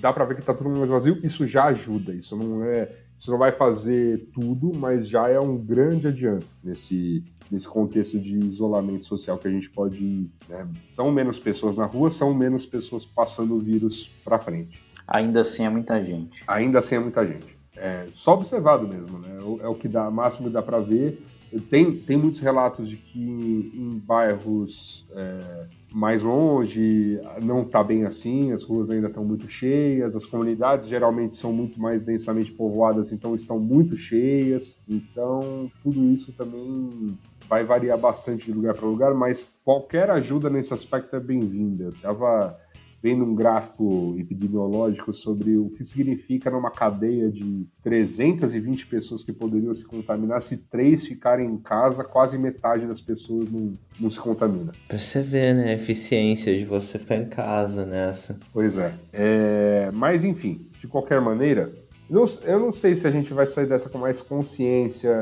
dá para ver que está tudo mais vazio. Isso já ajuda. Isso não é isso não vai fazer tudo, mas já é um grande adianto nesse, nesse contexto de isolamento social que a gente pode. Né? São menos pessoas na rua, são menos pessoas passando o vírus para frente. Ainda assim é muita gente. Ainda assim é muita gente. É só observado mesmo, né? É o que dá, máximo dá para ver. Tem, tem muitos relatos de que em bairros é, mais longe, não está bem assim, as ruas ainda estão muito cheias, as comunidades geralmente são muito mais densamente povoadas, então estão muito cheias. Então, tudo isso também vai variar bastante de lugar para lugar, mas qualquer ajuda nesse aspecto é bem-vinda. Estava vendo um gráfico epidemiológico sobre o que significa numa cadeia de 320 pessoas que poderiam se contaminar, se três ficarem em casa, quase metade das pessoas não, não se contamina. Pra você ver, né, a eficiência de você ficar em casa nessa. Pois é. é mas, enfim, de qualquer maneira, eu não sei se a gente vai sair dessa com mais consciência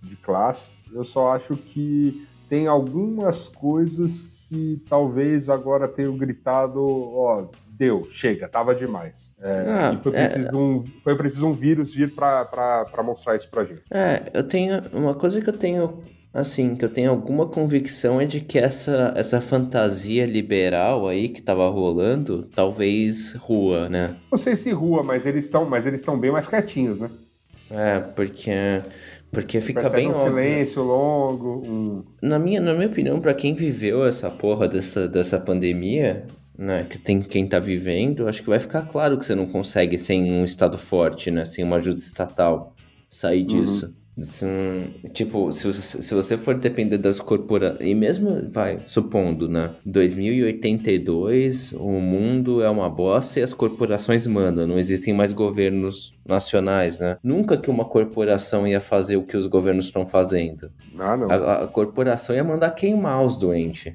de classe, eu só acho que tem algumas coisas que talvez agora tenham gritado, ó, deu, chega, tava demais. É, ah, e foi é. preciso, é... um, foi preciso um vírus vir para mostrar isso pra gente. É, eu tenho. Uma coisa que eu tenho assim, que eu tenho alguma convicção é de que essa, essa fantasia liberal aí que tava rolando, talvez rua, né? Não sei se rua, mas eles estão, mas eles estão bem mais quietinhos, né? É, porque porque fica Percebe bem um óbvio. silêncio longo, um... Na minha, na minha opinião, para quem viveu essa porra dessa, dessa pandemia, né, que tem quem tá vivendo, acho que vai ficar claro que você não consegue sem um estado forte, né, sem uma ajuda estatal sair uhum. disso. Assim, tipo, se você, se você for depender das corporações. E mesmo, vai, supondo, né? 2082, o mundo é uma bosta e as corporações mandam. Não existem mais governos nacionais, né? Nunca que uma corporação ia fazer o que os governos estão fazendo. Ah, não. A, a corporação ia mandar queimar os doentes.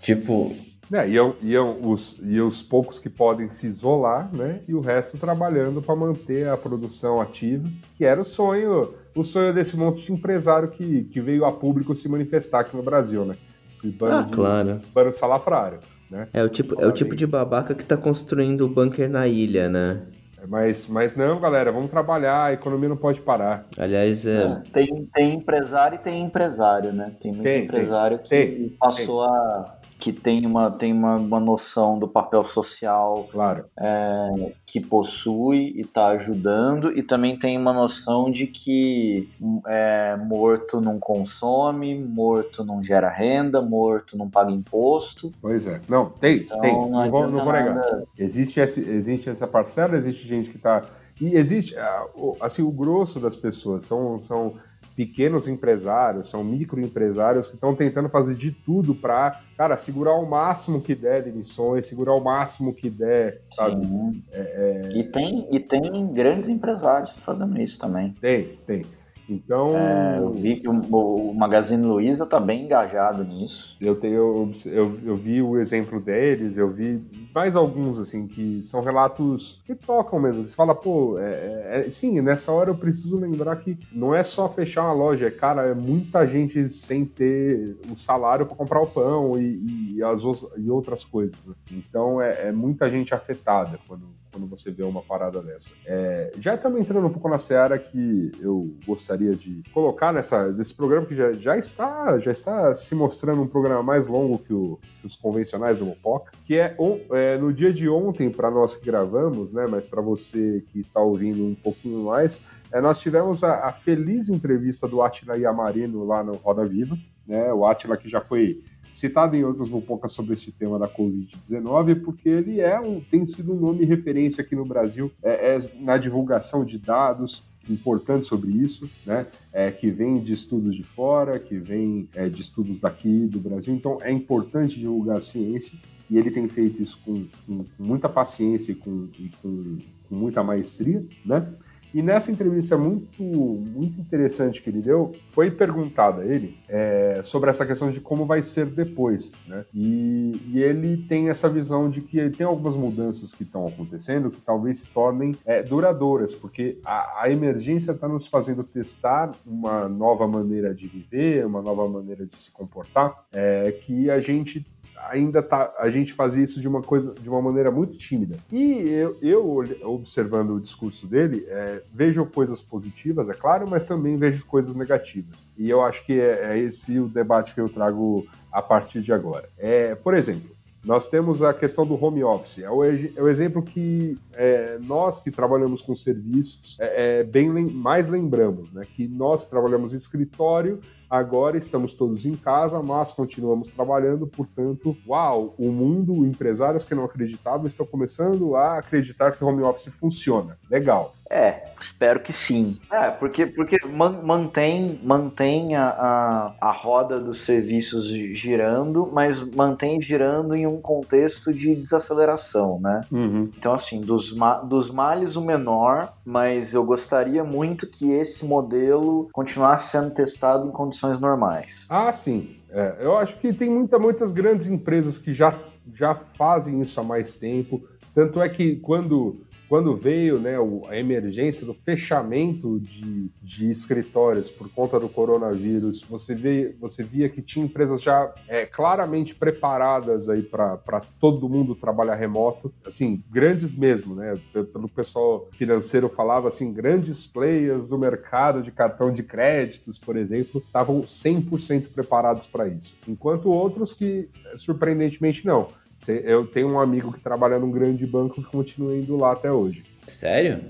Tipo, é, iam, iam, os, iam os poucos que podem se isolar, né? E o resto trabalhando para manter a produção ativa, que era o sonho, o sonho desse monte de empresário que, que veio a público se manifestar aqui no Brasil, né? Esse bando ah, de, claro. Bando salafrário, né? É o tipo, é o tipo de babaca que tá construindo o bunker na ilha, né? Mas, mas não, galera, vamos trabalhar, a economia não pode parar. Aliás, é... é tem, tem empresário e tem empresário, né? Tem muito tem, empresário tem, que tem, passou a que tem uma, tem uma, uma noção do papel social claro. é, que possui e está ajudando, e também tem uma noção de que é, morto não consome, morto não gera renda, morto não paga imposto. Pois é. Não, tem, então, tem. Não, não, vou, não vou negar. Existe, esse, existe essa parcela, existe gente que está. E existe, ah, assim, o grosso das pessoas são. são pequenos empresários, são microempresários que estão tentando fazer de tudo para, cara, segurar o máximo que der de emissões, segurar o máximo que der, sabe? É, é... E, tem, e tem grandes empresários fazendo isso também. Tem, tem. Então. É, eu vi que o, o Magazine Luiza está bem engajado nisso. Eu, tenho, eu, eu vi o exemplo deles, eu vi mais alguns, assim, que são relatos que tocam mesmo. Você fala, pô, é, é, é sim, nessa hora eu preciso lembrar que não é só fechar uma loja, é, cara, é muita gente sem ter o salário para comprar o pão e, e, as, e outras coisas. Né? Então é, é muita gente afetada quando quando você vê uma parada dessa. É, já estamos entrando um pouco na seara que eu gostaria de colocar nessa, desse programa que já, já, está, já está se mostrando um programa mais longo que, o, que os convencionais do Mopoca, que é, é, no dia de ontem, para nós que gravamos, né, mas para você que está ouvindo um pouquinho mais, é, nós tivemos a, a, feliz entrevista do Atila Yamarino lá no Roda Viva, né, o Atila que já foi citado em outros Mupocas sobre esse tema da Covid-19, porque ele é um, tem sido um nome referência aqui no Brasil é, é na divulgação de dados, importantes sobre isso, né? É, que vem de estudos de fora, que vem é, de estudos daqui do Brasil. Então é importante divulgar a ciência e ele tem feito isso com, com, com muita paciência e com, e com, com muita maestria, né? E nessa entrevista muito, muito interessante que ele deu, foi perguntado a ele é, sobre essa questão de como vai ser depois. Né? E, e, ele tem essa visão de que tem algumas mudanças que estão acontecendo que talvez se tornem é, duradouras, porque a, a emergência está nos fazendo testar uma nova maneira de viver, uma nova maneira de se comportar, é, que a gente ainda tá, a gente fazia isso de uma coisa, de uma maneira muito tímida. E eu, eu observando o discurso dele, é, vejo coisas positivas, é claro, mas também vejo coisas negativas. E eu acho que é, é esse o debate que eu trago a partir de agora. É, por exemplo, nós temos a questão do home office. É o, é o exemplo que é, nós que trabalhamos com serviços é, é bem mais lembramos, né? Que nós trabalhamos em escritório Agora estamos todos em casa, mas continuamos trabalhando, portanto, uau, o mundo, empresários que não acreditavam estão começando a acreditar que o home office funciona. Legal. É, espero que sim. É, porque, porque mantém, mantém a, a, a, roda dos serviços girando, mas mantém girando em um contexto de desaceleração, né? Uhum. Então, assim, dos, dos males o menor, mas eu gostaria muito que esse modelo continuasse sendo testado em condições normais. Ah, sim. É, eu acho que tem muita, muitas grandes empresas que já, já fazem isso há mais tempo. Tanto é que quando quando veio né, a emergência do fechamento de, de escritórios por conta do coronavírus, você, vê, você via que tinha empresas já é, claramente preparadas aí para todo mundo trabalhar remoto, assim, grandes mesmo, né? Pelo pessoal financeiro falava assim, grandes players do mercado de cartão de créditos, por exemplo, estavam 100% preparados para isso. Enquanto outros que, surpreendentemente, não. Eu tenho um amigo que trabalha num grande banco que continua indo lá até hoje. Sério?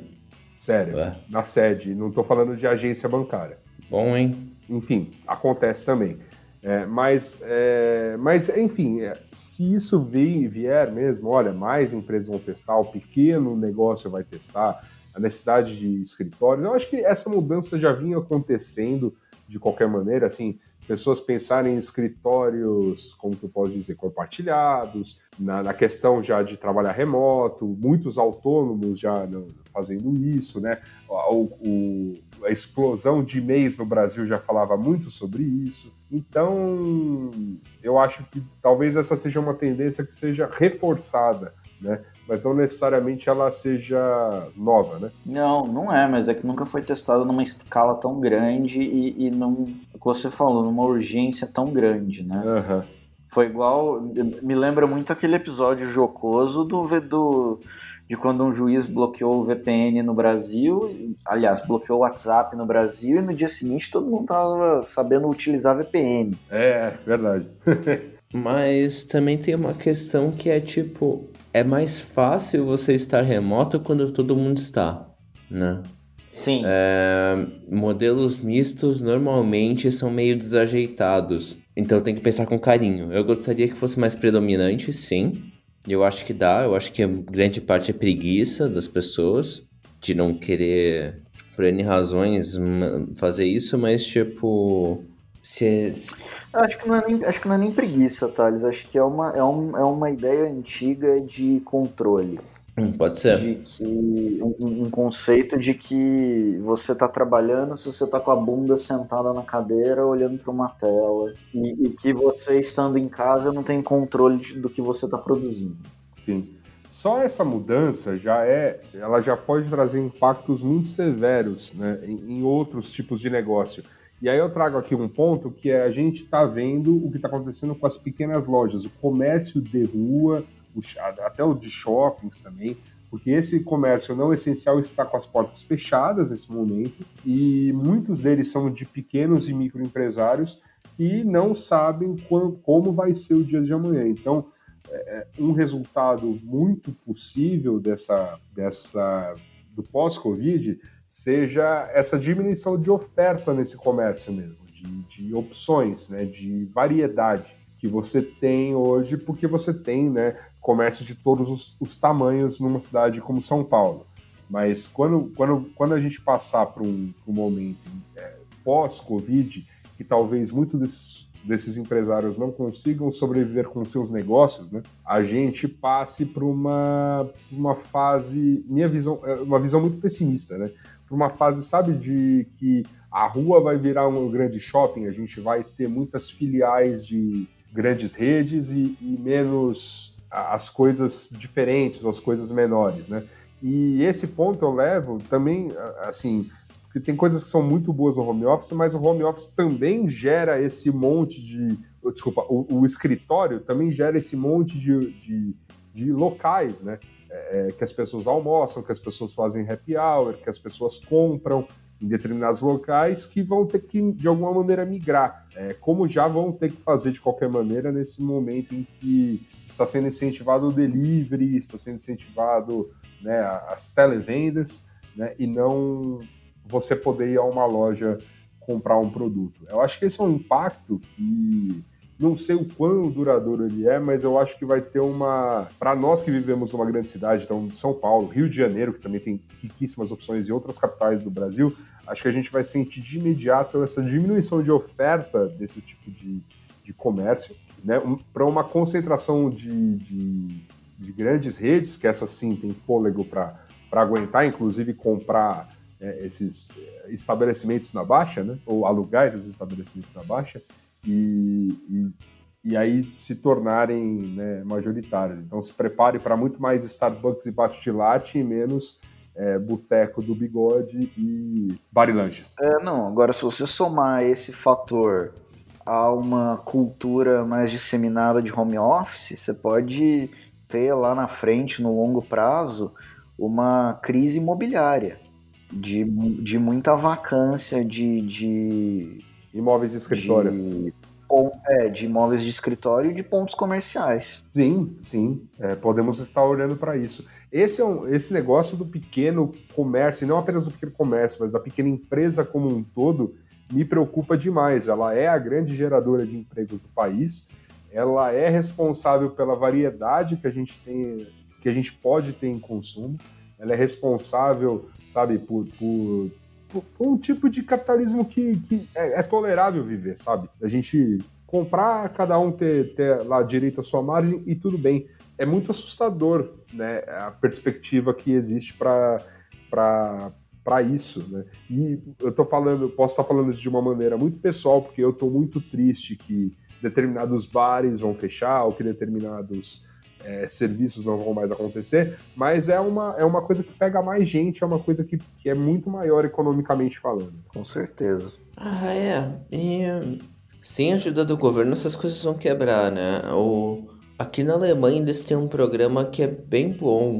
Sério. Ué. Na sede. Não estou falando de agência bancária. Bom, hein? Enfim, acontece também. É, mas, é, mas, enfim, é, se isso vier mesmo, olha, mais empresas vão testar, o pequeno negócio vai testar, a necessidade de escritórios, eu acho que essa mudança já vinha acontecendo de qualquer maneira, assim, pessoas pensarem em escritórios, como eu posso dizer, compartilhados, na, na questão já de trabalhar remoto, muitos autônomos já não, fazendo isso, né? O, o, a explosão de e-mails no Brasil já falava muito sobre isso. Então, eu acho que talvez essa seja uma tendência que seja reforçada, né? Mas não necessariamente ela seja nova, né? Não, não é, mas é que nunca foi testado numa escala tão grande e, e não, como você falou, numa urgência tão grande, né? Uhum. Foi igual, me lembra muito aquele episódio jocoso do, do de quando um juiz bloqueou o VPN no Brasil, aliás, bloqueou o WhatsApp no Brasil e no dia seguinte todo mundo tava sabendo utilizar VPN. É, verdade. Mas também tem uma questão que é tipo, é mais fácil você estar remoto quando todo mundo está, né? Sim. É, modelos mistos normalmente são meio desajeitados. Então tem que pensar com carinho. Eu gostaria que fosse mais predominante, sim. Eu acho que dá. Eu acho que grande parte é preguiça das pessoas de não querer, por N razões, fazer isso, mas tipo. Se, se... Acho, que não é nem, acho que não é nem preguiça, Thales. Acho que é uma, é, um, é uma ideia antiga de controle. Hum, pode ser. De que, um, um, conceito de que você está trabalhando se você está com a bunda sentada na cadeira olhando para uma tela e, e, que você estando em casa não tem controle de, do que você está produzindo. Sim. Só essa mudança já é, ela já pode trazer impactos muito severos né, em, em outros tipos de negócio. E aí eu trago aqui um ponto que é a gente está vendo o que está acontecendo com as pequenas lojas, o comércio de rua, até o de shoppings também, porque esse comércio não essencial está com as portas fechadas nesse momento e muitos deles são de pequenos e microempresários que não sabem como vai ser o dia de amanhã. Então, é, é um resultado muito possível dessa, dessa do pós-Covid seja essa diminuição de oferta nesse comércio mesmo, de, de opções, né, de variedade que você tem hoje, porque você tem né, comércio de todos os, os tamanhos numa cidade como São Paulo. Mas quando, quando, quando a gente passar para um, um, momento é, pós-Covid, que talvez muito desses, desses empresários não consigam sobreviver com seus negócios, né, a gente passe para uma, uma fase, minha visão, é uma visão muito pessimista, né, para uma fase, sabe, de que a rua vai virar um grande shopping, a gente vai ter muitas filiais de grandes redes e, e menos as coisas diferentes, as coisas menores, né? E esse ponto eu levo também, assim, porque tem coisas que são muito boas no home office, mas o home office também gera esse monte de. Desculpa, o, o escritório também gera esse monte de, de, de locais, né? É, é, que as pessoas almoçam, que as pessoas fazem happy hour, que as pessoas compram em determinados locais que vão ter que, de alguma maneira, migrar, é, como já vão ter que fazer de qualquer maneira nesse momento em que está sendo incentivado o delivery, está sendo incentivado né, as televendas, né, e não você poder ir a uma loja comprar um produto. Eu acho que esse é um impacto que não sei o quão duradouro ele é, mas eu acho que vai ter uma. Para nós que vivemos numa grande cidade, então São Paulo, Rio de Janeiro, que também tem riquíssimas opções, e outras capitais do Brasil, acho que a gente vai sentir de imediato essa diminuição de oferta desse tipo de, de comércio, né? Um, para uma concentração de, de, de, grandes redes, que essas sim têm fôlego para aguentar, inclusive comprar é, esses estabelecimentos na baixa, né? ou alugar esses estabelecimentos na baixa, e, e e aí se tornarem né, majoritárias. Então se prepare para muito mais Starbucks e bate de latte e menos é, boteco do bigode e barilanches. É, não, agora se você somar esse fator a uma cultura mais disseminada de home office, você pode ter lá na frente, no longo prazo, uma crise imobiliária de, de muita vacância de, de imóveis de escritório. De, é, de imóveis de escritório e de pontos comerciais. Sim, sim. É, podemos estar olhando para isso. Esse, é um, esse negócio do pequeno comércio, e não apenas do pequeno comércio, mas da pequena empresa como um todo, me preocupa demais. Ela é a grande geradora de empregos do país, ela é responsável pela variedade que a gente tem, que a gente pode ter em consumo, ela é responsável, sabe, por, por um tipo de capitalismo que, que é, é, tolerável viver, sabe? A gente comprar, cada um ter, ter lá direito à sua margem e tudo bem. É muito assustador, né? A perspectiva que existe para isso, né? E eu tô falando, posso estar falando isso de uma maneira muito pessoal, porque eu tô muito triste que determinados bares vão fechar ou que determinados é, serviços não vão mais acontecer, mas é uma, é uma coisa que pega mais gente, é uma coisa que, que é muito maior economicamente falando. Com certeza. Ah, é. E sem a ajuda do governo, essas coisas vão quebrar, né? O... Aqui na Alemanha eles têm um programa que é bem bom,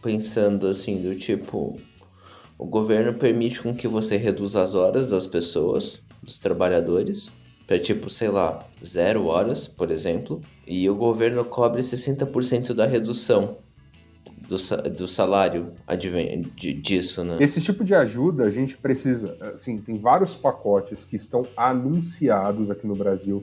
pensando assim, do tipo. O governo permite com que você reduza as horas das pessoas, dos trabalhadores, para tipo, sei lá, zero horas, por exemplo, e o governo cobre 60% da redução do, do salário advém disso, né? Esse tipo de ajuda a gente precisa, assim, tem vários pacotes que estão anunciados aqui no Brasil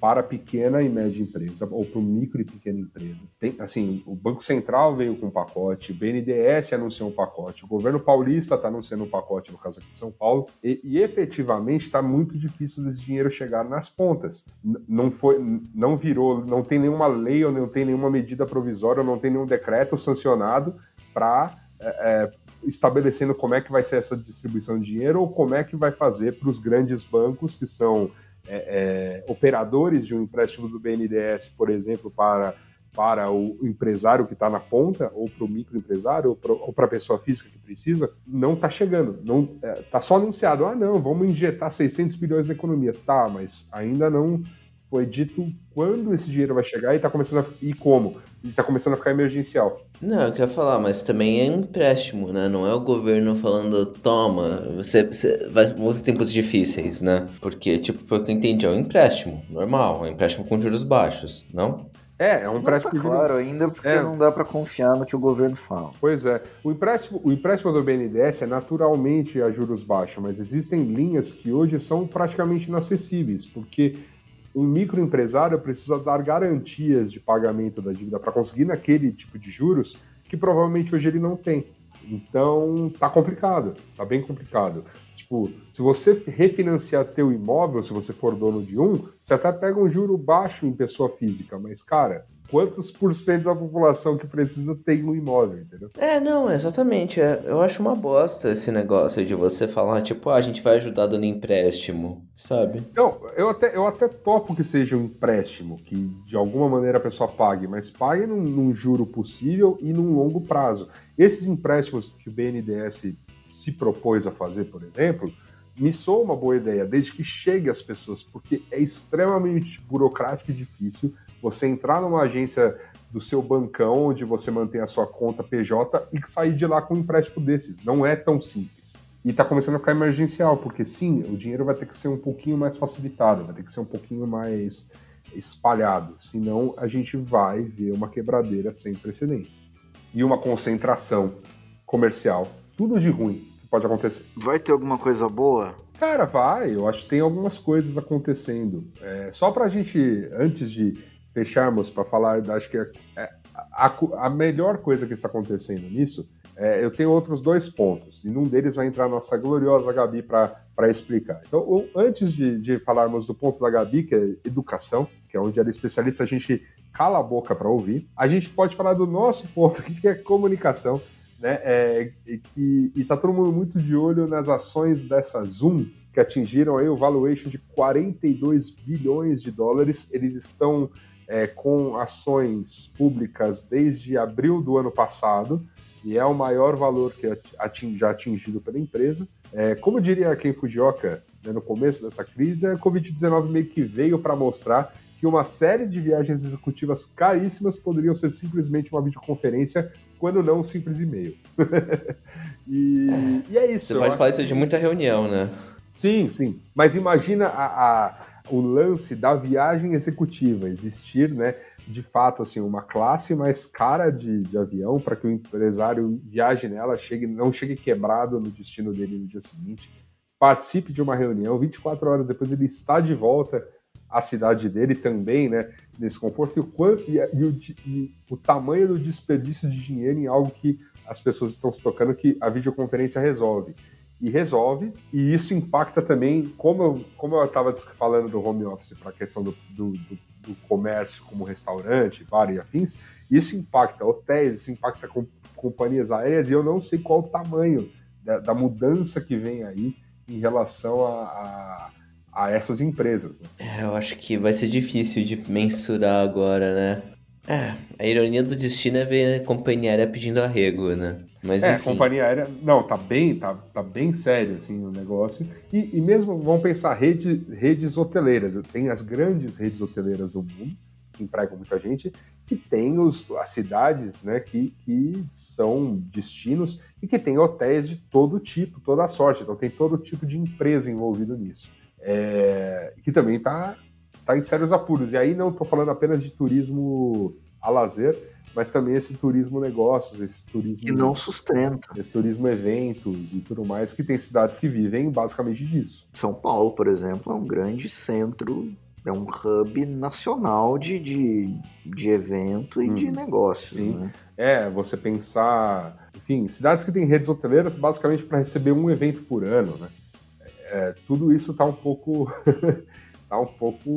para pequena e média empresa ou para micro e pequena empresa. Tem, assim, o Banco Central veio com um pacote, o BNDES anunciou um pacote, o governo paulista está anunciando um pacote, no caso aqui de São Paulo, e, e efetivamente está muito difícil desse dinheiro chegar nas pontas. N não foi, não virou, não tem nenhuma lei ou não tem nenhuma medida provisória, ou não tem nenhum decreto sancionado para é, é, estabelecendo como é que vai ser essa distribuição de dinheiro ou como é que vai fazer para os grandes bancos que são é, é, operadores de um empréstimo do BNDES, por exemplo, para, para o empresário que está na ponta, ou para o microempresário, ou para a pessoa física que precisa, não está chegando. Não Está é, só anunciado, ah, não, vamos injetar 600 bilhões na economia. Tá, mas ainda não foi dito quando esse dinheiro vai chegar e tá começando a, e como. E tá começando a ficar emergencial. Não, eu quero falar, mas também é um empréstimo, né? Não é o governo falando, toma, você, você vai uns tempos difíceis, né? Porque, tipo, pelo que eu entendi, é um empréstimo, normal, é um empréstimo com juros baixos, não? É, é um empréstimo não tá claro ainda porque é. não dá para confiar no que o governo fala. Pois é. O empréstimo, o empréstimo do BNDES é naturalmente a juros baixos, mas existem linhas que hoje são praticamente inacessíveis, porque um microempresário precisa dar garantias de pagamento da dívida para conseguir naquele tipo de juros que provavelmente hoje ele não tem. Então tá complicado, tá bem complicado. Tipo, se você refinanciar teu imóvel, se você for dono de um, você até pega um juro baixo em pessoa física, mas cara, quantos por cento da população que precisa tem um imóvel, entendeu? É, não, exatamente. É, eu acho uma bosta esse negócio de você falar, tipo, ah, a gente vai ajudar dando empréstimo, sabe? Não, eu até, eu até topo que seja um empréstimo, que de alguma maneira a pessoa pague, mas pague num, num juro possível e num longo prazo. Esses empréstimos que o BNDES se propôs a fazer, por exemplo, me soa uma boa ideia, desde que chegue às pessoas, porque é extremamente burocrático e difícil você entrar numa agência do seu bancão, onde você mantém a sua conta PJ e sair de lá com um empréstimo desses. Não é tão simples. E está começando a ficar emergencial, porque sim, o dinheiro vai ter que ser um pouquinho mais facilitado, vai ter que ser um pouquinho mais espalhado, senão a gente vai ver uma quebradeira sem precedentes. E uma concentração comercial, tudo de ruim que pode acontecer. Vai ter alguma coisa boa? Cara, vai. Eu acho que tem algumas coisas acontecendo. É, só para a gente, antes de fecharmos para falar, acho que é, é, a, a, melhor coisa que está acontecendo nisso, é, eu tenho outros dois pontos, e num deles vai entrar a nossa gloriosa Gabi para explicar. Então, antes de, de falarmos do ponto da Gabi, que é educação, que é onde ela é especialista, a gente cala a boca para ouvir, a gente pode falar do nosso ponto, que é comunicação. né? É, e, e tá todo mundo muito de olho nas ações dessa Zoom, que atingiram aí o valuation de 42 bilhões de dólares. Eles estão é, com ações públicas desde abril do ano passado, e é o maior valor que ating, já atingido pela empresa. É, como diria Ken Fujioka né, no começo dessa crise, a Covid-19 meio que veio para mostrar que uma série de viagens executivas caríssimas poderiam ser simplesmente uma videoconferência, quando não um simples e-mail. e, é, e, é isso. Você pode falar isso de muita reunião, né? Sim, sim. Mas imagina a, a, o lance da viagem executiva, existir, né? De fato, assim, uma classe mais cara de, de avião para que o empresário viaje nela, chegue, não chegue quebrado no destino dele no dia seguinte, participe de uma reunião, 24 horas depois ele está de volta à cidade dele também, né? Nesse conforto e o, quanto, e, e, o, e o tamanho do desperdício de dinheiro em algo que as pessoas estão se tocando que a videoconferência resolve e resolve, e isso impacta também, como eu como eu estava falando do home office para a questão do, do, do, do, comércio como restaurante, bar e afins, isso impacta hotéis, isso impacta com, companhias aéreas, e eu não sei qual o tamanho da, da mudança que vem aí em relação a, a, a essas empresas. Né? É, eu acho que vai ser difícil de mensurar agora, né? É, a ironia do destino é ver a companhia aérea pedindo arrego, né? Mas, é, a companhia aérea, não, tá bem, tá, tá bem sério, assim, o negócio. E, e mesmo, vamos pensar, rede, redes hoteleiras. Tem as grandes redes hoteleiras do mundo, que empregam muita gente, e tem os, as cidades, né, que, que são destinos e que tem hotéis de todo tipo, toda sorte. Então tem todo tipo de empresa envolvido nisso. É, que também está tá em sérios apuros. E aí não estou falando apenas de turismo a lazer, mas também esse turismo negócios, esse turismo. Que não sustenta. Esse turismo eventos e tudo mais, que tem cidades que vivem basicamente disso. São Paulo, por exemplo, é um grande centro, é um hub nacional de, de, de evento e hum. de negócios. Sim. Né? É, você pensar. Enfim, cidades que têm redes hoteleiras basicamente para receber um evento por ano, né? É, tudo isso está um pouco está um pouco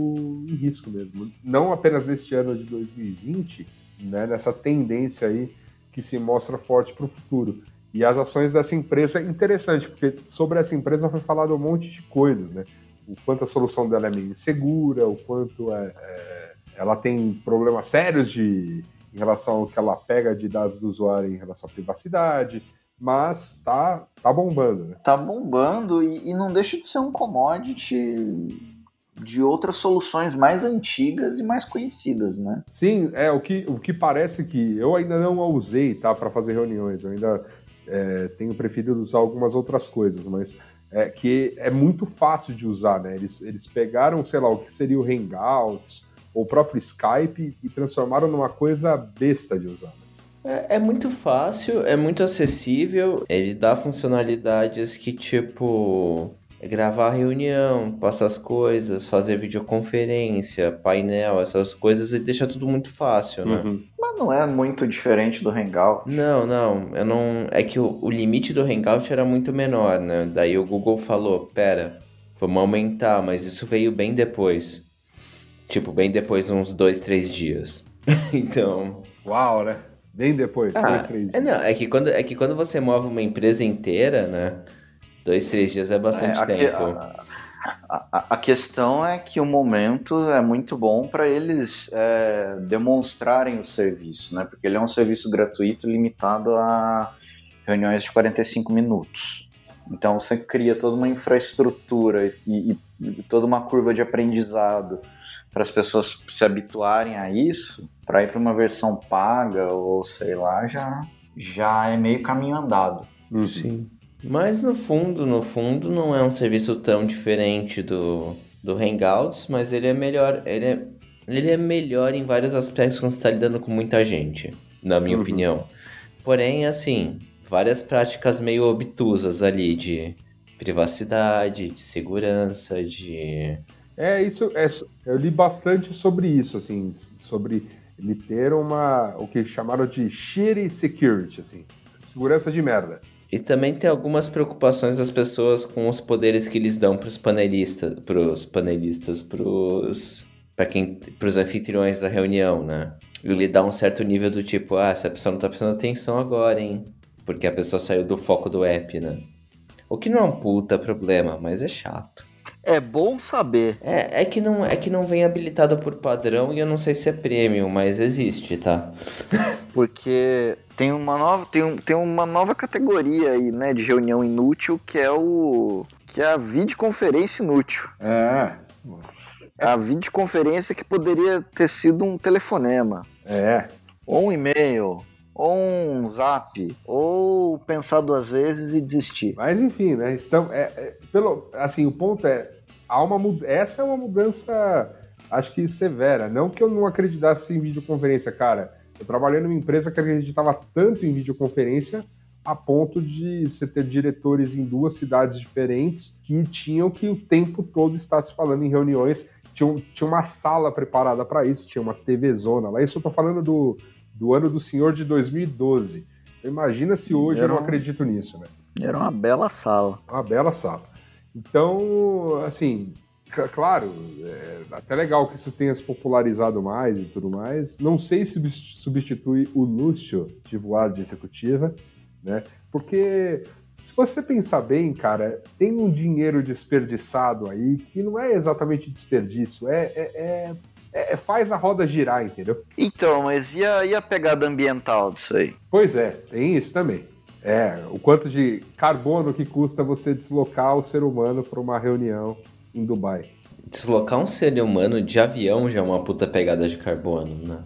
em risco mesmo. Não apenas neste ano de 2020, né, nessa tendência aí que se mostra forte para o futuro. E as ações dessa empresa é interessante, porque sobre essa empresa foi falado um monte de coisas, né? O quanto a solução dela é meio insegura, o quanto é, é, ela tem problemas sérios de, em relação ao que ela pega de dados do usuário em relação à privacidade, mas tá, tá bombando, né? Tá bombando e, e não deixa de ser um commodity de outras soluções mais antigas e mais conhecidas, né? Sim, é o que, o que parece que eu ainda não a usei, tá, para fazer reuniões. Eu ainda é, tenho preferido usar algumas outras coisas, mas é que é muito fácil de usar, né? Eles, eles pegaram, sei lá, o que seria o Hangouts ou o próprio Skype e transformaram numa coisa besta de usar. É, é, muito fácil, é muito acessível, ele dá funcionalidades que, tipo, é gravar reunião, passar as coisas, fazer videoconferência, painel, essas coisas e deixa tudo muito fácil, né? Uhum. Mas não é muito diferente do Hangout. Não, não, eu não. É que o, o limite do Hangout era muito menor, né? Daí o Google falou, pera, vamos aumentar, mas isso veio bem depois. Tipo, bem depois de uns dois, três dias. então. Uau, né? Bem depois, ah, dois, três dias. É, não, é que, quando, é que quando você move uma empresa inteira, né? Dois, três dias é bastante é, tempo. A, a, a, questão é que o momento é muito bom para eles é, demonstrarem o serviço, né? Porque ele é um serviço gratuito limitado a reuniões de 45 minutos. Então você cria toda uma infraestrutura e, e, e toda uma curva de aprendizado para as pessoas se habituarem a isso, para ir para uma versão paga ou sei lá, já, já é meio caminho andado. Sim. Mas no fundo, no fundo, não é um serviço tão diferente do, do Hangouts, mas ele é melhor. Ele é, ele é melhor em vários aspectos quando você está lidando com muita gente, na minha uhum. opinião. Porém, assim, várias práticas meio obtusas ali de privacidade, de segurança, de. É, isso. É, eu li bastante sobre isso, assim, sobre ele ter uma. o que chamaram de shitty security, assim, segurança de merda. E também tem algumas preocupações das pessoas com os poderes que eles dão para os panelistas, para os panelistas, para os para quem, para os anfitriões da reunião, né? Ele dá um certo nível do tipo, ah, essa pessoa não tá prestando atenção agora, hein? porque a pessoa saiu do foco do app, né? O que não é um puta problema, mas é chato. É bom saber. É, é que não é que não vem habilitado por padrão e eu não sei se é premium, mas existe, tá? Porque tem uma nova, tem, um, tem uma nova categoria aí, né, de reunião inútil, que é o que é a videoconferência inútil. É. A videoconferência que poderia ter sido um telefonema, É. ou um e-mail, ou um zap, ou pensar duas vezes e desistir. Mas enfim, né? Estão, é, é, pelo, assim, o ponto é, há uma, essa é uma mudança, acho que severa. Não que eu não acreditasse em videoconferência, cara. Eu trabalhei numa empresa que acreditava tanto em videoconferência a ponto de você ter diretores em duas cidades diferentes que tinham que o tempo todo estar se falando em reuniões. Tinha, tinha uma sala preparada para isso, tinha uma TV zona lá. Isso eu tô falando do, do ano do senhor de 2012. Então, Imagina se hoje eu Era não um- acredito nisso, né? Era uma bela sala. Uma bela sala. Então, assim, claro, é até legal que isso tenha se popularizado mais e tudo mais. Não sei se subs- substitui o luxo de voar de executiva, né? Porque se você pensar bem, cara, tem um dinheiro desperdiçado aí que não é exatamente desperdício, é, é, é- é- faz a roda girar, entendeu? Então, mas e a, e a pegada ambiental disso aí? Pois é, tem isso também. É, o quanto de carbono que custa você deslocar o ser humano para uma reunião em Dubai. Deslocar um ser humano de avião já é uma puta pegada de carbono, né?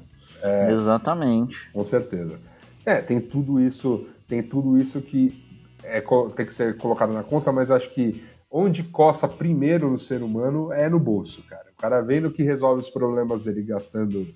Exatamente. Com certeza. É, tem tudo isso, tem tudo isso que é, tem que ser colocado na conta, mas acho que onde coça primeiro no ser humano é no bolso, cara. O cara vendo que resolve os problemas dele gastando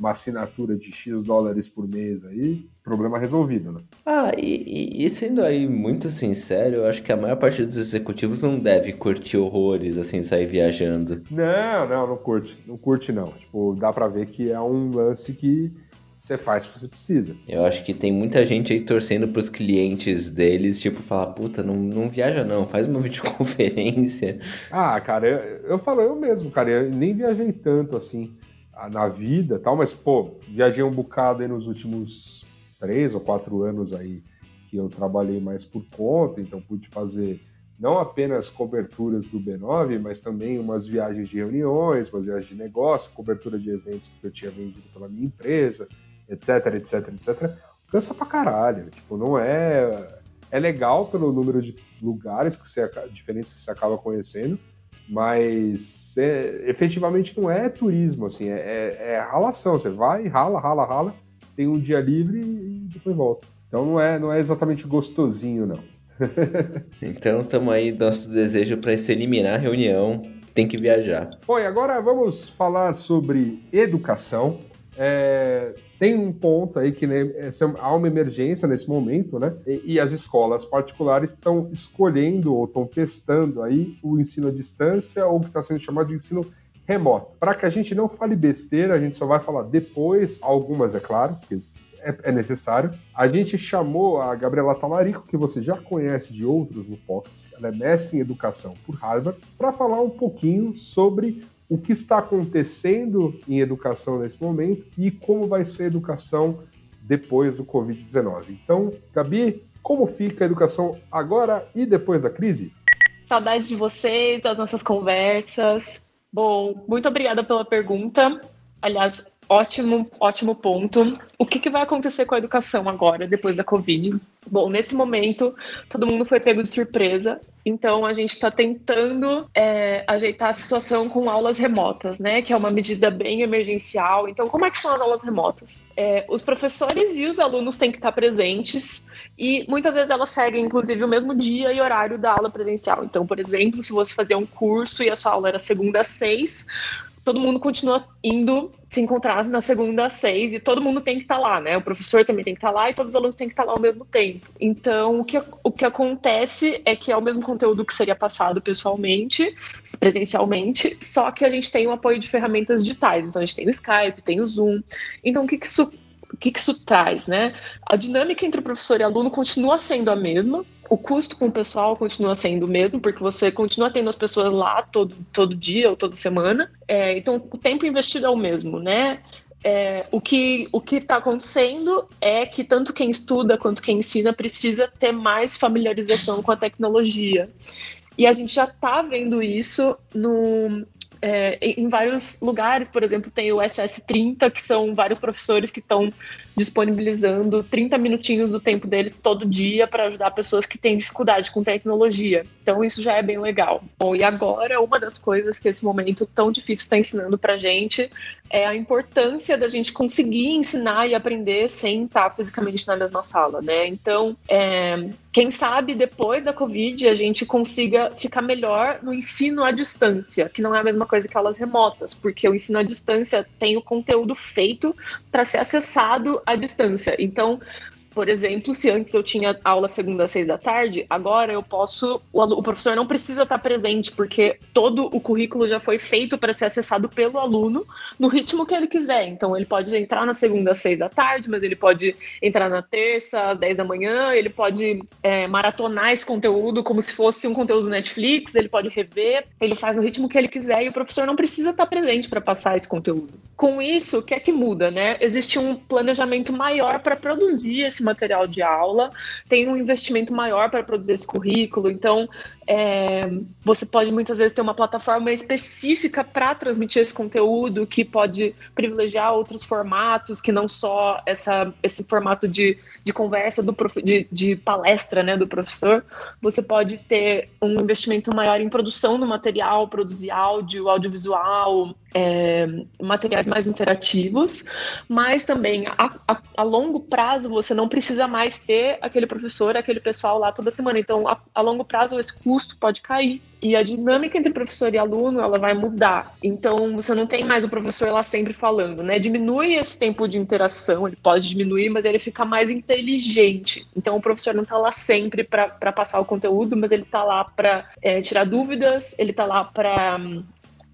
uma assinatura de X dólares por mês aí, problema resolvido, né? Ah, e, e- sendo aí muito sincero, eu acho que a maior parte dos executivos não deve curtir horrores, assim, sair viajando. Não, não, não curte. Não curte, não. Tipo, dá pra ver que é um lance que você faz porque você precisa. Eu acho que tem muita gente aí torcendo pros clientes deles, tipo, falar, puta, não, não viaja não, faz uma videoconferência. Ah, cara, eu, eu falo eu mesmo, cara, eu nem viajei tanto assim na vida tal, mas, pô, viajei um bocado aí nos últimos três ou quatro anos aí que eu trabalhei mais por conta, então pude fazer não apenas coberturas do B9, mas também umas viagens de reuniões, umas viagens de negócio, cobertura de eventos que eu tinha vendido pela minha empresa, etc, etc, etc. Cansa pra caralho. Tipo, não é. É legal pelo número de lugares que você, diferentes que você acaba conhecendo, mas é, efetivamente não é turismo, assim, é, é, é ralação. Você vai, rala, rala, rala, tem um dia livre e depois volta. Então não é, não é exatamente gostosinho, não. Então tamo aí, nosso desejo pra se eliminar a reunião, tem que viajar. Bom, e agora vamos falar sobre educação. É, tem um ponto aí que né, essa- há uma emergência nesse momento, né? E, e as escolas particulares estão escolhendo ou estão testando aí o ensino à distância ou o que está sendo chamado de ensino remoto. Para que a gente não fale besteira, a gente só vai falar depois, algumas, é claro, porque é, é necessário. A gente chamou a Gabriela Talarico, que você já conhece de outros no Fox, ela é mestre em educação por Harvard, para falar um pouquinho sobre o que está acontecendo em educação nesse momento e como vai ser a educação depois do Covid-19. Então, Gabi, como fica a educação agora e depois da crise? Saudade de vocês, das nossas conversas. Bom, muito obrigada pela pergunta. Aliás, ótimo, ótimo ponto. O que, que vai acontecer com a educação agora, depois da Covid? Bom, nesse momento, todo mundo foi pego de surpresa. Então, a gente está tentando é, ajeitar a situação com aulas remotas, né? Que é uma medida bem emergencial. Então, como é que são as aulas remotas? É, os professores e os alunos têm que estar presentes e muitas vezes elas seguem, inclusive, o mesmo dia e horário da aula presencial. Então, por exemplo, se você fazia um curso e a sua aula era segunda às seis, todo mundo continua indo se encontrar na segunda às seis e todo mundo tem que estar lá, né? O professor também tem que estar lá e todos os alunos têm que estar lá ao mesmo tempo. Então, o que, o que acontece é que é o mesmo conteúdo que seria passado pessoalmente, presencialmente, só que a gente tem o apoio de ferramentas digitais. Então, a gente tem o Skype, tem o Zoom. Então, o que, que isso o que, que isso traz, né? A dinâmica entre o professor e aluno continua sendo a mesma, o custo com o pessoal continua sendo o mesmo, porque você continua tendo as pessoas lá todo, todo dia ou toda semana, é, então o tempo investido é o mesmo, né? é, o que o que está acontecendo é que tanto quem estuda quanto quem ensina precisa ter mais familiarização com a tecnologia. E a gente já está vendo isso no, é, em vários lugares, por exemplo, tem o SS30, que são vários professores que estão disponibilizando 30 minutinhos do tempo deles todo dia para ajudar pessoas que têm dificuldade com tecnologia. Então isso já é bem legal. Bom, e agora uma das coisas que esse momento tão difícil está ensinando para gente é a importância da gente conseguir ensinar e aprender sem estar fisicamente na mesma sala, né? Então, é, quem sabe depois da Covid a gente consiga ficar melhor no ensino à distância, que não é a mesma coisa que aulas remotas, porque o ensino à distância tem o conteúdo feito para ser acessado à distância. Então, por exemplo, se antes eu tinha aula segunda às seis da tarde, agora eu posso. O, o professor não precisa estar presente, porque todo o currículo já foi feito para ser acessado pelo aluno no ritmo que ele quiser. Então, ele pode entrar na segunda às seis da tarde, mas ele pode entrar na terça às dez da manhã, ele pode é, maratonar esse conteúdo como se fosse um conteúdo do Netflix, ele pode rever, ele faz no ritmo que ele quiser e o professor não precisa estar presente para passar esse conteúdo. Com isso, o que é que muda, né? Existe um planejamento maior para produzir esse esse material de aula, tem um investimento maior para produzir esse currículo, então é, você pode muitas vezes ter uma plataforma específica para transmitir esse conteúdo, que pode privilegiar outros formatos, que não só essa, esse formato de, de conversa, do prof, de, de palestra né, do professor. Você pode ter um investimento maior em produção do material, produzir áudio, audiovisual, é, materiais mais interativos, mas também a, a, a, longo prazo você não precisa mais ter aquele professor, aquele pessoal lá toda semana. Então, a, a longo prazo esse custo pode cair e a dinâmica entre professor e aluno ela vai mudar. Então você não tem mais o professor lá sempre falando, né? Diminui esse tempo de interação, ele pode diminuir, mas ele fica mais inteligente. Então o professor não está lá sempre para passar o conteúdo, mas ele está lá para é, tirar dúvidas, ele está lá para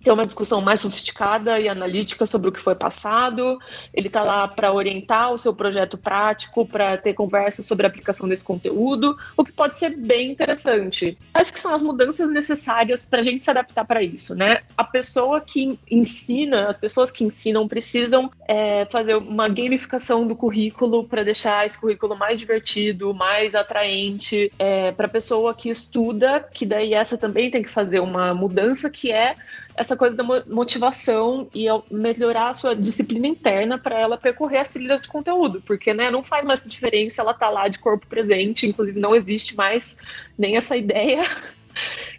ter uma discussão mais sofisticada e analítica sobre o que foi passado. Ele está lá para orientar o seu projeto prático, para ter conversa sobre a aplicação desse conteúdo, o que pode ser bem interessante. Quais que são as mudanças necessárias para a gente se adaptar para isso, né? A pessoa que ensina, as pessoas que ensinam precisam é, fazer uma gamificação do currículo para deixar esse currículo mais divertido, mais atraente é, para a pessoa que estuda, que daí essa também tem que fazer uma mudança que é essa coisa da motivação e melhorar a sua disciplina interna para ela percorrer as trilhas de conteúdo, porque né, não faz mais diferença ela tá lá de corpo presente, inclusive não existe mais nem essa ideia.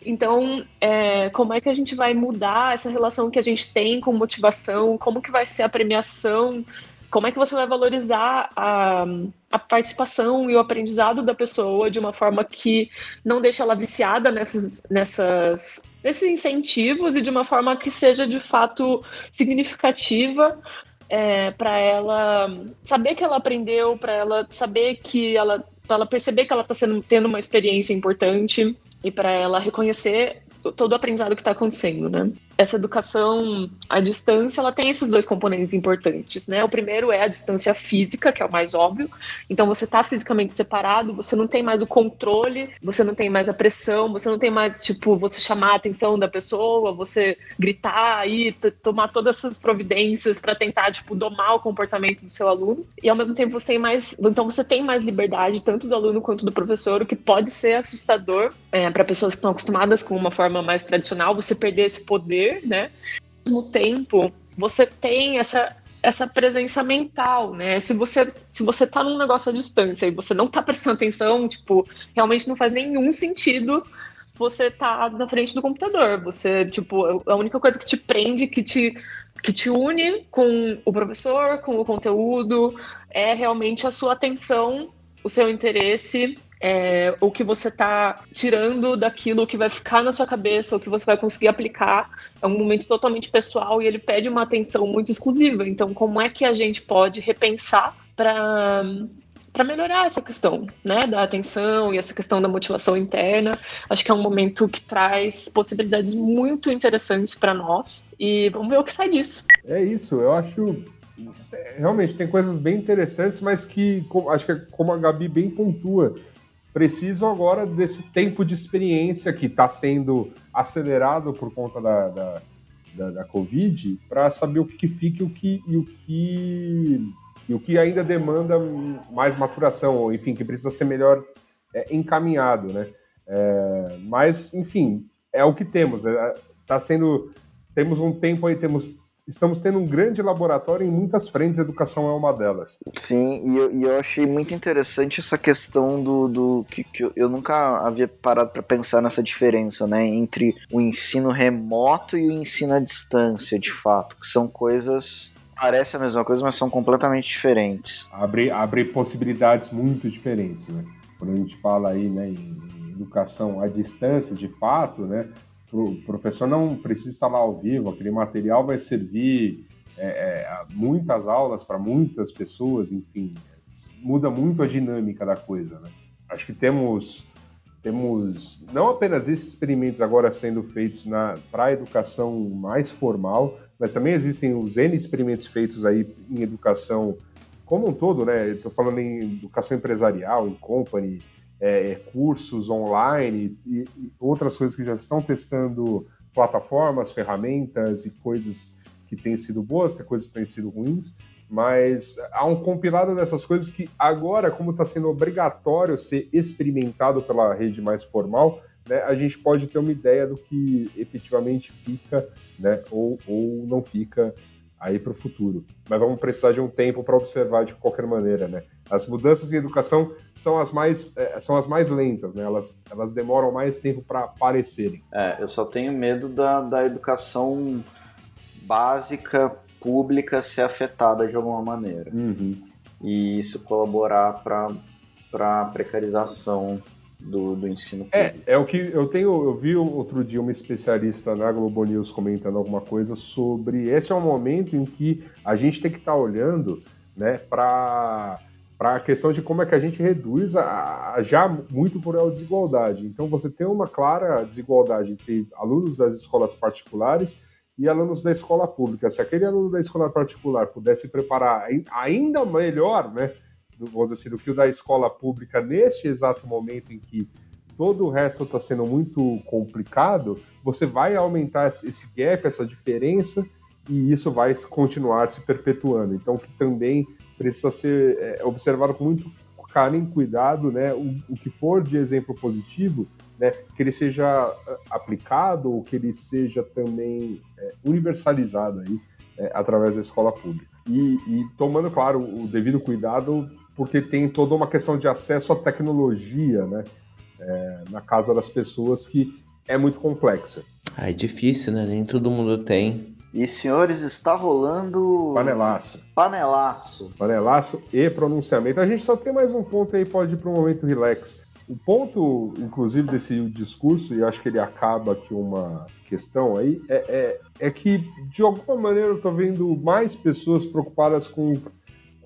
Então, é, como é que a gente vai mudar essa relação que a gente tem com motivação? Como que vai ser a premiação? Como é que você vai valorizar a, a participação e o aprendizado da pessoa de uma forma que não deixa ela viciada nessas, nessas desses incentivos e de uma forma que seja de fato significativa é, para ela saber que ela aprendeu, para ela saber que ela, ela perceber que ela está tendo uma experiência importante e para ela reconhecer todo o aprendizado que está acontecendo, né? essa educação à distância, ela tem esses dois componentes importantes, né? O primeiro é a distância física, que é o mais óbvio. Então você está fisicamente separado, você não tem mais o controle, você não tem mais a pressão, você não tem mais tipo você chamar a atenção da pessoa, você gritar aí, tomar todas essas providências para tentar tipo domar o comportamento do seu aluno. E ao mesmo tempo você tem mais, então você tem mais liberdade tanto do aluno quanto do professor, o que pode ser assustador é, para pessoas que estão acostumadas com uma forma mais tradicional, você perder esse poder né? Ao mesmo tempo, você tem essa essa presença mental, né? Se você se você tá num negócio à distância e você não tá prestando atenção, tipo, realmente não faz nenhum sentido você tá na frente do computador. Você, tipo, a única coisa que te prende, que te que te une com o professor, com o conteúdo, é realmente a sua atenção, o seu interesse é, o que você está tirando daquilo que vai ficar na sua cabeça, o que você vai conseguir aplicar. É um momento totalmente pessoal e ele pede uma atenção muito exclusiva. Então, como é que a gente pode repensar para para melhorar essa questão, né, da atenção e essa questão da motivação interna. Acho que é um momento que traz possibilidades muito interessantes para nós e vamos ver o que sai disso. É isso, eu acho é, realmente tem coisas bem interessantes, mas que acho que é como a Gabi bem pontua, precisam agora desse tempo de experiência que está sendo acelerado por conta da, da, da, da Covid para saber o que, que fica e o que, e o que e o que ainda demanda mais maturação, ou enfim, que precisa ser melhor é, encaminhado, né? É, mas, enfim, é o que temos, né? Tá sendo, temos um tempo aí, temos estamos tendo um grande laboratório em muitas frentes, a educação é uma delas. Sim, e eu, e eu achei muito interessante essa questão do. do que, que eu, nunca havia parado para pensar nessa diferença, né? Entre o ensino remoto e o ensino à distância, de fato, que são coisas. Parece a mesma coisa, mas são completamente diferentes. Abre, abre possibilidades muito diferentes, né? Quando a gente fala aí né, em educação à distância, de fato, né? O professor não precisa estar lá ao vivo, aquele material vai servir é, é, muitas aulas para muitas pessoas, enfim, muda muito a dinâmica da coisa. Né? Acho que temos, temos não apenas esses experimentos agora sendo feitos para a educação mais formal, mas também existem os N experimentos feitos aí em educação como um todo, né? Estou falando em educação empresarial, em company, é, cursos online e, e, outras coisas que já estão testando plataformas, ferramentas e coisas que têm sido boas, tem coisas que têm sido ruins, mas há um compilado dessas coisas que agora, como está sendo obrigatório ser experimentado pela rede mais formal, né, a gente pode ter uma ideia do que efetivamente fica né, ou, ou não fica aí para o futuro. Mas vamos precisar de um tempo para observar de qualquer maneira, né? As mudanças em educação são as mais, é, são as mais lentas, né? Elas, elas demoram mais tempo para aparecerem. É, eu só tenho medo da, da educação básica, pública, ser afetada de alguma maneira. Uhum. E isso colaborar para a precarização do, do ensino é, público. É, é o que eu tenho, eu vi outro dia uma especialista na Globo News comentando alguma coisa sobre esse é um momento em que a gente tem que estar tá olhando, né, para para a questão de como é que a gente reduz a, a já muito por a desigualdade. Então você tem uma clara desigualdade entre alunos das escolas particulares e alunos da escola pública. Se aquele aluno da escola particular pudesse preparar ainda melhor, né, vamos dizer assim, do que o da escola pública neste exato momento em que todo o resto está sendo muito complicado, você vai aumentar esse gap, essa diferença, e isso vai continuar se perpetuando. Então, que também precisa ser é, observado com muito carinho e cuidado, né? O, o, que for de exemplo positivo, né? Que ele seja é, aplicado ou que ele seja também é, universalizado aí é, através da escola pública. E, e tomando, claro, o devido cuidado porque tem toda uma questão de acesso à tecnologia, né? É, na casa das pessoas que é muito complexa. Ah, é difícil, né? Nem todo mundo tem. E senhores, está rolando. Panelaço. Panelaço. Panelaço e pronunciamento. A gente só tem mais um ponto aí, pode ir para um momento relax. O ponto, inclusive, desse discurso, e acho que ele acaba aqui uma questão aí, é, é, é que, de alguma maneira, eu estou vendo mais pessoas preocupadas com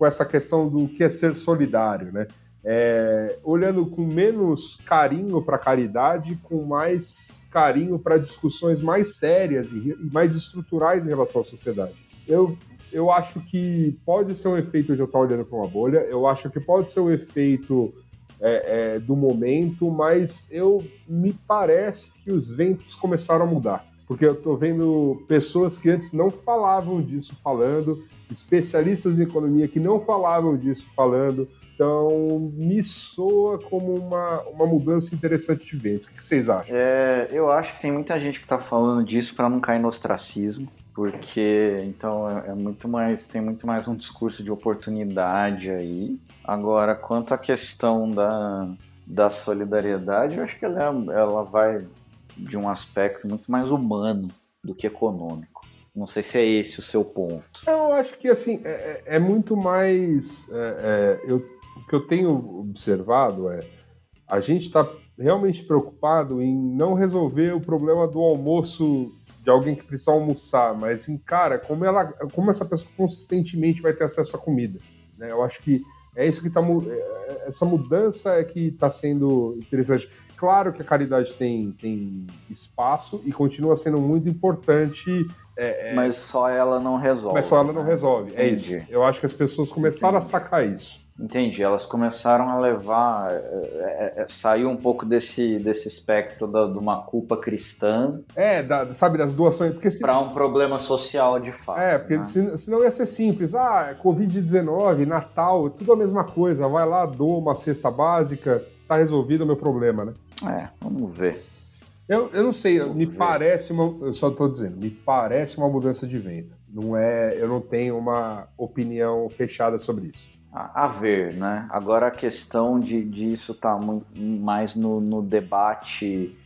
com essa questão do que é ser solidário, né? É, olhando com menos carinho para a caridade, com mais carinho para discussões mais sérias e mais estruturais em relação à sociedade. Eu, eu acho que pode ser um efeito de eu estar olhando para uma bolha, eu acho que pode ser um efeito é, é, do momento, mas eu me parece que os ventos começaram a mudar. Porque eu estou vendo pessoas que antes não falavam disso falando, especialistas em economia que não falavam disso falando. Então, me soa como uma, uma mudança interessante de vendas. O que vocês acham? É, eu acho que tem muita gente que está falando disso para não cair no ostracismo, porque então é, é, muito mais tem muito mais um discurso de oportunidade aí. Agora, quanto à questão da, da solidariedade, eu acho que ela, ela vai de um aspecto muito mais humano do que econômico. Não sei se é esse o seu ponto. Eu acho que assim é, é, é muito mais. É, é, eu, o que eu tenho observado é a gente está realmente preocupado em não resolver o problema do almoço de alguém que precisa almoçar, mas em cara, como ela, como essa pessoa consistentemente vai ter acesso à comida. Né? Eu acho que é isso que está é, essa mudança é que está sendo interessante. Claro que a caridade tem, tem espaço e continua sendo muito importante é, é... Mas só ela não resolve. Mas só ela não né? resolve. Entendi. É isso. Eu acho que as pessoas começaram Entendi. a sacar isso. Entendi. Elas começaram a levar, é, é, é, saiu um pouco desse, desse espectro da, de uma culpa cristã. É, da, sabe, das doações. Para um problema social de fato. É, porque né? se, senão ia ser simples. Ah, Covid-19, Natal, tudo a mesma coisa. Vai lá, doa uma cesta básica, tá resolvido o meu problema, né? É, vamos ver. Eu, eu não sei, me parece uma. Eu só estou dizendo, me parece uma mudança de vento. Não é, eu não tenho uma opinião fechada sobre isso a, ver, né? Agora a questão de disso está mais no, no debate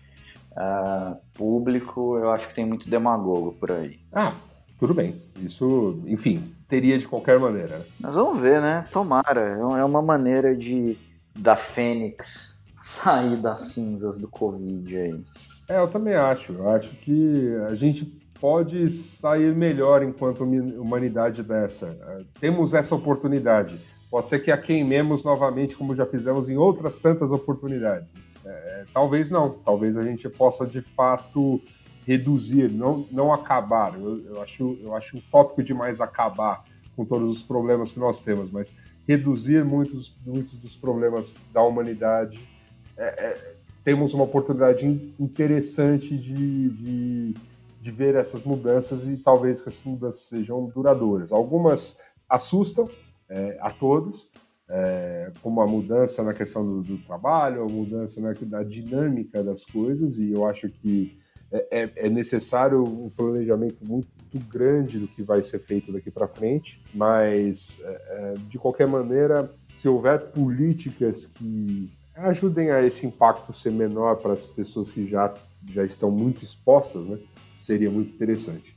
uh, público, eu acho que tem muito demagogo por aí. Ah, tudo bem. Isso, enfim, teria de qualquer maneira. Mas vamos ver, né? Tomara. É, é uma maneira de da Fênix sair das cinzas do Covid aí. É, eu também acho. Eu acho que a gente pode sair melhor enquanto humanidade dessa. Temos essa oportunidade. Pode ser que a queimemos novamente, como já fizemos em outras tantas oportunidades. É, talvez não. Talvez a gente possa, de fato, reduzir, não, não acabar. Eu, eu, acho, eu acho utópico demais acabar com todos os problemas que nós temos, mas reduzir muitos, muitos dos problemas da humanidade. É, é, temos uma oportunidade interessante de, de, de ver essas mudanças e talvez que essas mudanças sejam duradouras. Algumas assustam, é, a todos, é, como a mudança na questão do, do trabalho, a mudança na, da dinâmica das coisas, e eu acho que é, é, é necessário um planejamento muito grande do que vai ser feito daqui para frente, mas é, é, de qualquer maneira, se houver políticas que ajudem a esse impacto ser menor para as pessoas que já, já estão muito expostas, né? seria muito interessante.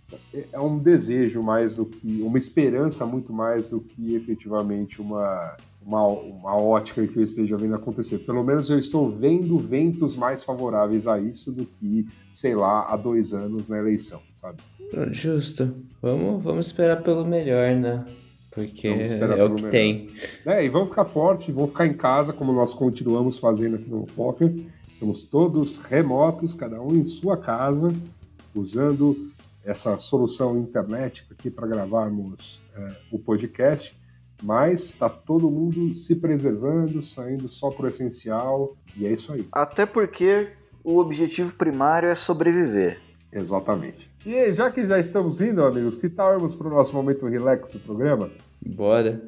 É um desejo mais do que, uma esperança muito mais do que efetivamente uma, uma, uma ótica que eu esteja vendo acontecer. Pelo menos eu estou vendo ventos mais favoráveis a isso do que, sei lá, há dois anos na eleição, sabe? Justo. Vamos, vamos esperar pelo melhor, né? Porque é o que melhor. tem. É, e vamos ficar forte, vamos ficar em casa, como nós continuamos fazendo aqui no Poker. Estamos todos remotos, cada um em sua casa usando essa solução internet aqui para gravarmos é, o podcast, mas está todo mundo se preservando, saindo só para o essencial, e é isso aí. Até porque o objetivo primário é sobreviver. Exatamente. E aí, já que já estamos indo, amigos, que tal irmos para o nosso momento relax do programa? Bora.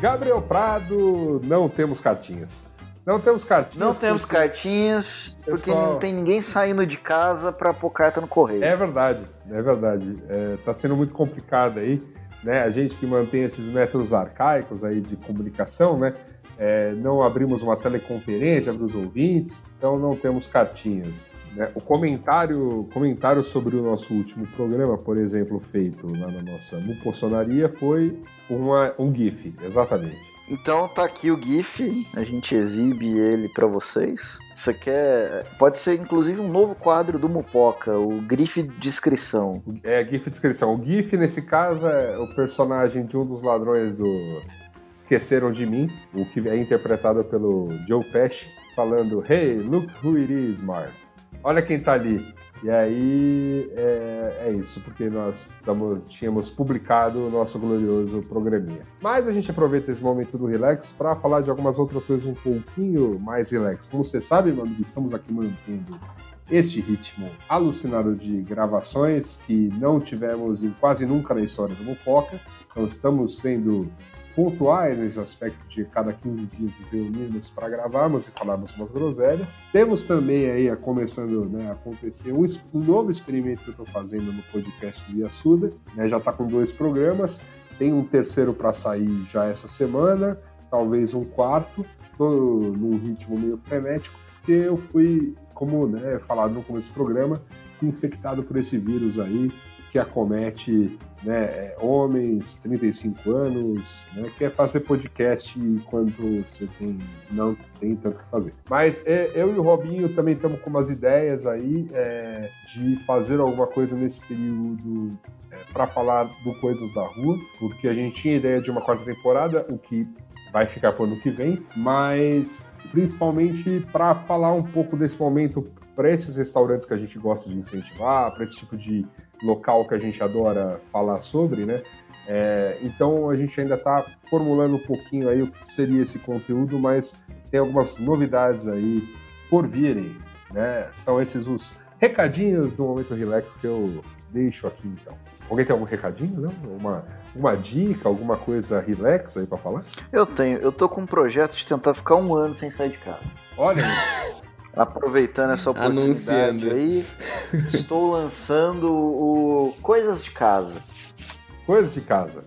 Gabriel Prado, não temos cartinhas. Não temos cartinhas. Não temos porque... cartinhas, porque Pessoal... não tem ninguém saindo de casa para pôr carta no correio. É verdade, é verdade. É, tá sendo muito complicado aí, né? A gente que mantém esses métodos arcaicos aí de comunicação, né? É, não abrimos uma teleconferência para os ouvintes, então não temos cartinhas. Né? O comentário, comentário sobre o nosso último programa, por exemplo, feito lá na nossa mupossonaria, foi uma, um GIF, exatamente. Então tá aqui o GIF, a gente exibe ele para vocês. Você quer. Pode ser inclusive um novo quadro do Mupoca, o GIF descrição. É, GIF descrição. O GIF, nesse caso, é o personagem de um dos ladrões do Esqueceram de Mim, o que é interpretado pelo Joe Pesci, falando: Hey, look who it is, Marv. Olha quem tá ali. E aí é, é isso, porque nós tamo, tínhamos publicado o nosso glorioso programinha. Mas a gente aproveita esse momento do relax para falar de algumas outras coisas um pouquinho mais relax. Como você sabe, meu amigo, estamos aqui mantendo este ritmo alucinado de gravações que não tivemos em quase nunca na história do Mopoca. Então estamos sendo pontuais nesse aspecto de cada 15 dias nos reunirmos para gravarmos e falarmos umas groselhas. Temos também aí começando né, a acontecer um, um, novo experimento que eu estou fazendo no podcast do Yasuda, né, já está com dois programas, tem um terceiro para sair já essa semana, talvez um quarto, estou num ritmo meio frenético, porque eu fui, como né, falado no começo do programa, infectado por esse vírus aí que acomete né, é, homens, 35 anos, né, quer fazer podcast quando você tem, não tem tanto que fazer. Mas é, eu e o Robinho também estamos com umas ideias aí é, de fazer alguma coisa nesse período é, para falar do Coisas da Rua, porque a gente tinha ideia de uma quarta temporada, o que vai ficar para o ano que vem, mas principalmente para falar um pouco desse momento para esses restaurantes que a gente gosta de incentivar, para esse tipo de local que a gente adora falar sobre, né? É, então a gente ainda está formulando um pouquinho aí o que seria esse conteúdo, mas tem algumas novidades aí por virem, né? São esses os recadinhos do Momento Relax que eu deixo aqui então. Alguém tem algum recadinho, não? Uma, uma dica, alguma coisa relax aí para falar? Eu tenho. Eu tô com um projeto de tentar ficar um ano sem sair de casa. Olha Aproveitando essa oportunidade aí, estou lançando o Coisas de Casa. Coisas de casa.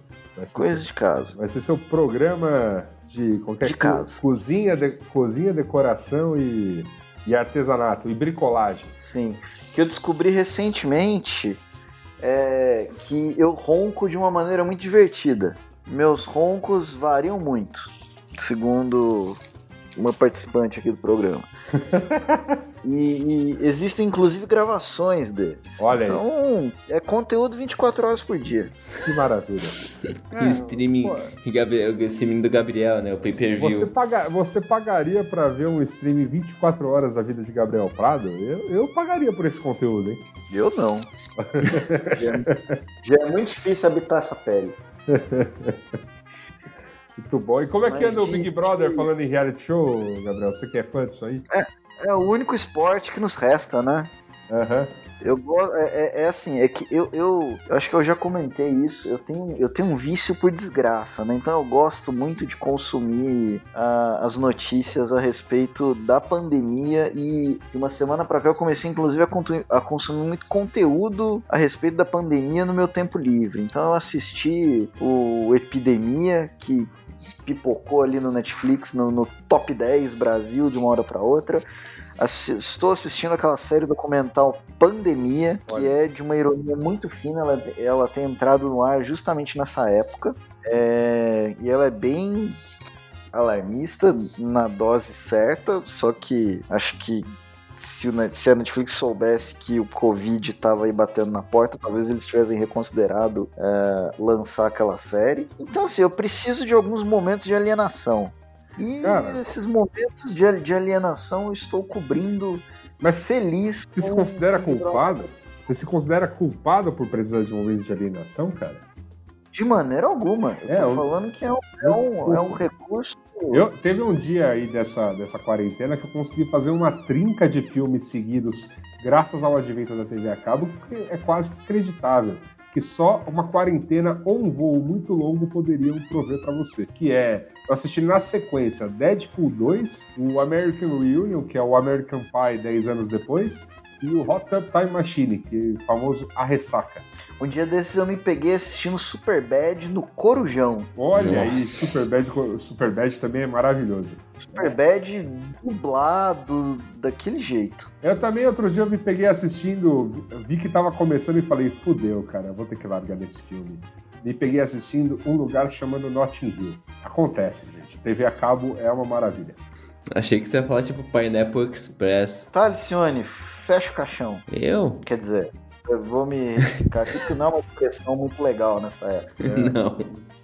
Coisas de casa. Vai ser seu programa de qualquer de casa. cozinha, de, cozinha, decoração e, e artesanato e bricolagem. Sim. Que eu descobri recentemente é que eu ronco de uma maneira muito divertida. Meus roncos variam muito, segundo uma participante aqui do programa. e, e, existem inclusive gravações deles. Olha então, aí. é conteúdo 24 horas por dia. Que maravilha. é, streaming, Gabriel, streaming do Gabriel, né? O pay-per-view. Você, paga, você pagaria para ver um streaming 24 horas da vida de Gabriel Prado? Eu, eu pagaria por esse conteúdo, hein? Eu não. já, já é muito difícil habitar essa pele. Muito bom. E como é que anda o Big Brother falando em reality show, Gabriel? Você que é fã disso aí? É, é o único esporte que nos resta, né? Aham. Uhum. Eu gosto. É, é, é, assim, é que eu, eu, eu, acho que eu já comentei isso. Eu tenho, eu tenho um vício por desgraça, né? Então eu gosto muito de consumir uh, as notícias a respeito da pandemia. E de uma semana para cá eu comecei, inclusive, a, a, consumir muito conteúdo a respeito da pandemia no meu tempo livre. Então eu assisti o Epidemia, que pipocou ali no Netflix, no, no top 10 Brasil de uma hora para outra. Assi estou assistindo aquela série documental Pandemia, que Olha. é de uma ironia muito fina. Ela, ela tem entrado no ar justamente nessa época. É, e ela é bem alarmista na dose certa, só que acho que se, o, se a Netflix soubesse que o Covid estava aí batendo na porta, talvez eles tivessem reconsiderado é, lançar aquela série. Então, assim, eu preciso de alguns momentos de alienação. E Cara, esses momentos de, de alienação eu estou cobrindo mas feliz. Você se considera culpado? Você se considera culpado por precisar de momentos de alienação, cara? De maneira alguma. Eu é, tô eu, falando que é um, é um, é um recurso. Eu, teve um dia aí dessa, dessa quarentena que eu consegui fazer uma trinca de filmes seguidos graças ao advento da TV a cabo, que é quase acreditável que só uma quarentena ou um voo muito longo poderiam prover para você, que é eu assisti na sequência Deadpool 2, o American Reunion, que é o American Pie 10 anos depois, e o Hot Tub Time Machine, que é o famoso A Ressaca. Um dia desses eu me peguei assistindo Superbad no Corujão. Olha Nossa. aí, Superbad, Superbad também é maravilhoso. Superbad dublado daquele jeito. Eu também outro dia eu me peguei assistindo, vi que tava começando e falei, fudeu, cara, vou ter que largar desse filme. Me peguei assistindo um lugar chamado Notting Hill. Acontece, gente. TV a cabo é uma maravilha. Achei que você ia falar tipo Pineapple Express. Tá, Alcione, fecha o caixão. Eu? Quer dizer, eu vou me retificar aqui, que não é uma questão muito legal nessa época. Não.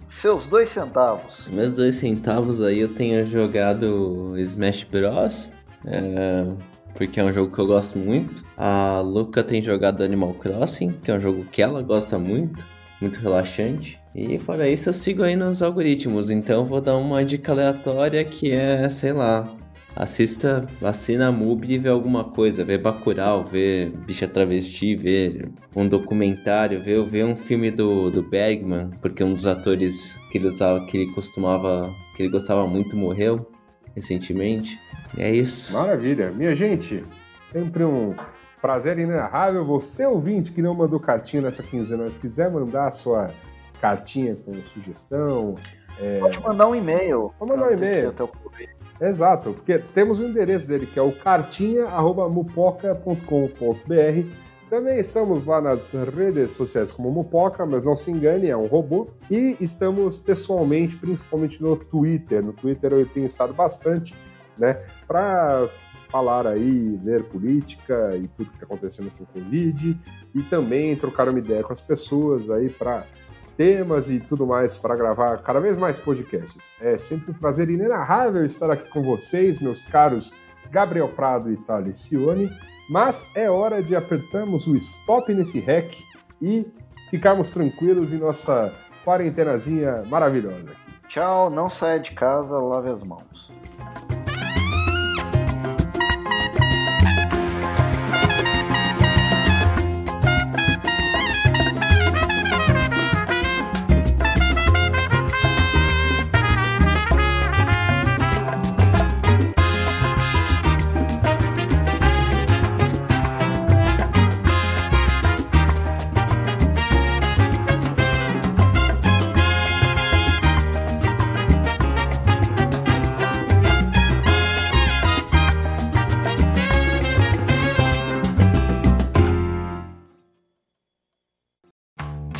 Seus dois centavos. Meus dois centavos aí eu tenho jogado Smash Bros. É, porque é um jogo que eu gosto muito. A Luca tem jogado Animal Crossing, que é um jogo que ela gosta muito, muito relaxante. E fora isso, eu sigo aí nos algoritmos, então vou dar uma dica aleatória que é, sei lá, assista, assina a MUBI e vê alguma coisa, vê Bacurau, vê Bicha Travesti, vê um documentário, vê, vê um filme do, do Bergman, porque um dos atores que ele usava, que ele costumava, que ele gostava muito morreu recentemente. E é isso. Maravilha. Minha gente, sempre um prazer inenarrável. Você ouvinte que não mandou cartinha nessa quinzena, mas quiser mandar a sua cartinha com sugestão, é... Pode mandar um e-mail. Pode mandar um e-mail. Exato, porque temos o endereço dele, que é o cartinha.mupoca.com.br. Também estamos lá nas redes sociais como Mupoca, mas não se engane, é um robô. E estamos pessoalmente, principalmente no Twitter. No Twitter eu tenho estado bastante, né, para falar aí, ler política e tudo que está acontecendo com o Covid e também trocar uma ideia com as pessoas aí para temas e tudo mais para gravar cada vez mais podcasts. É sempre um prazer inenarrável estar aqui com vocês, meus caros Gabriel Prado e Thales Cione. Mas é hora de apertarmos o stop nesse rec e ficarmos tranquilos em nossa quarentenazinha maravilhosa. Tchau, não saia de casa, lave as mãos.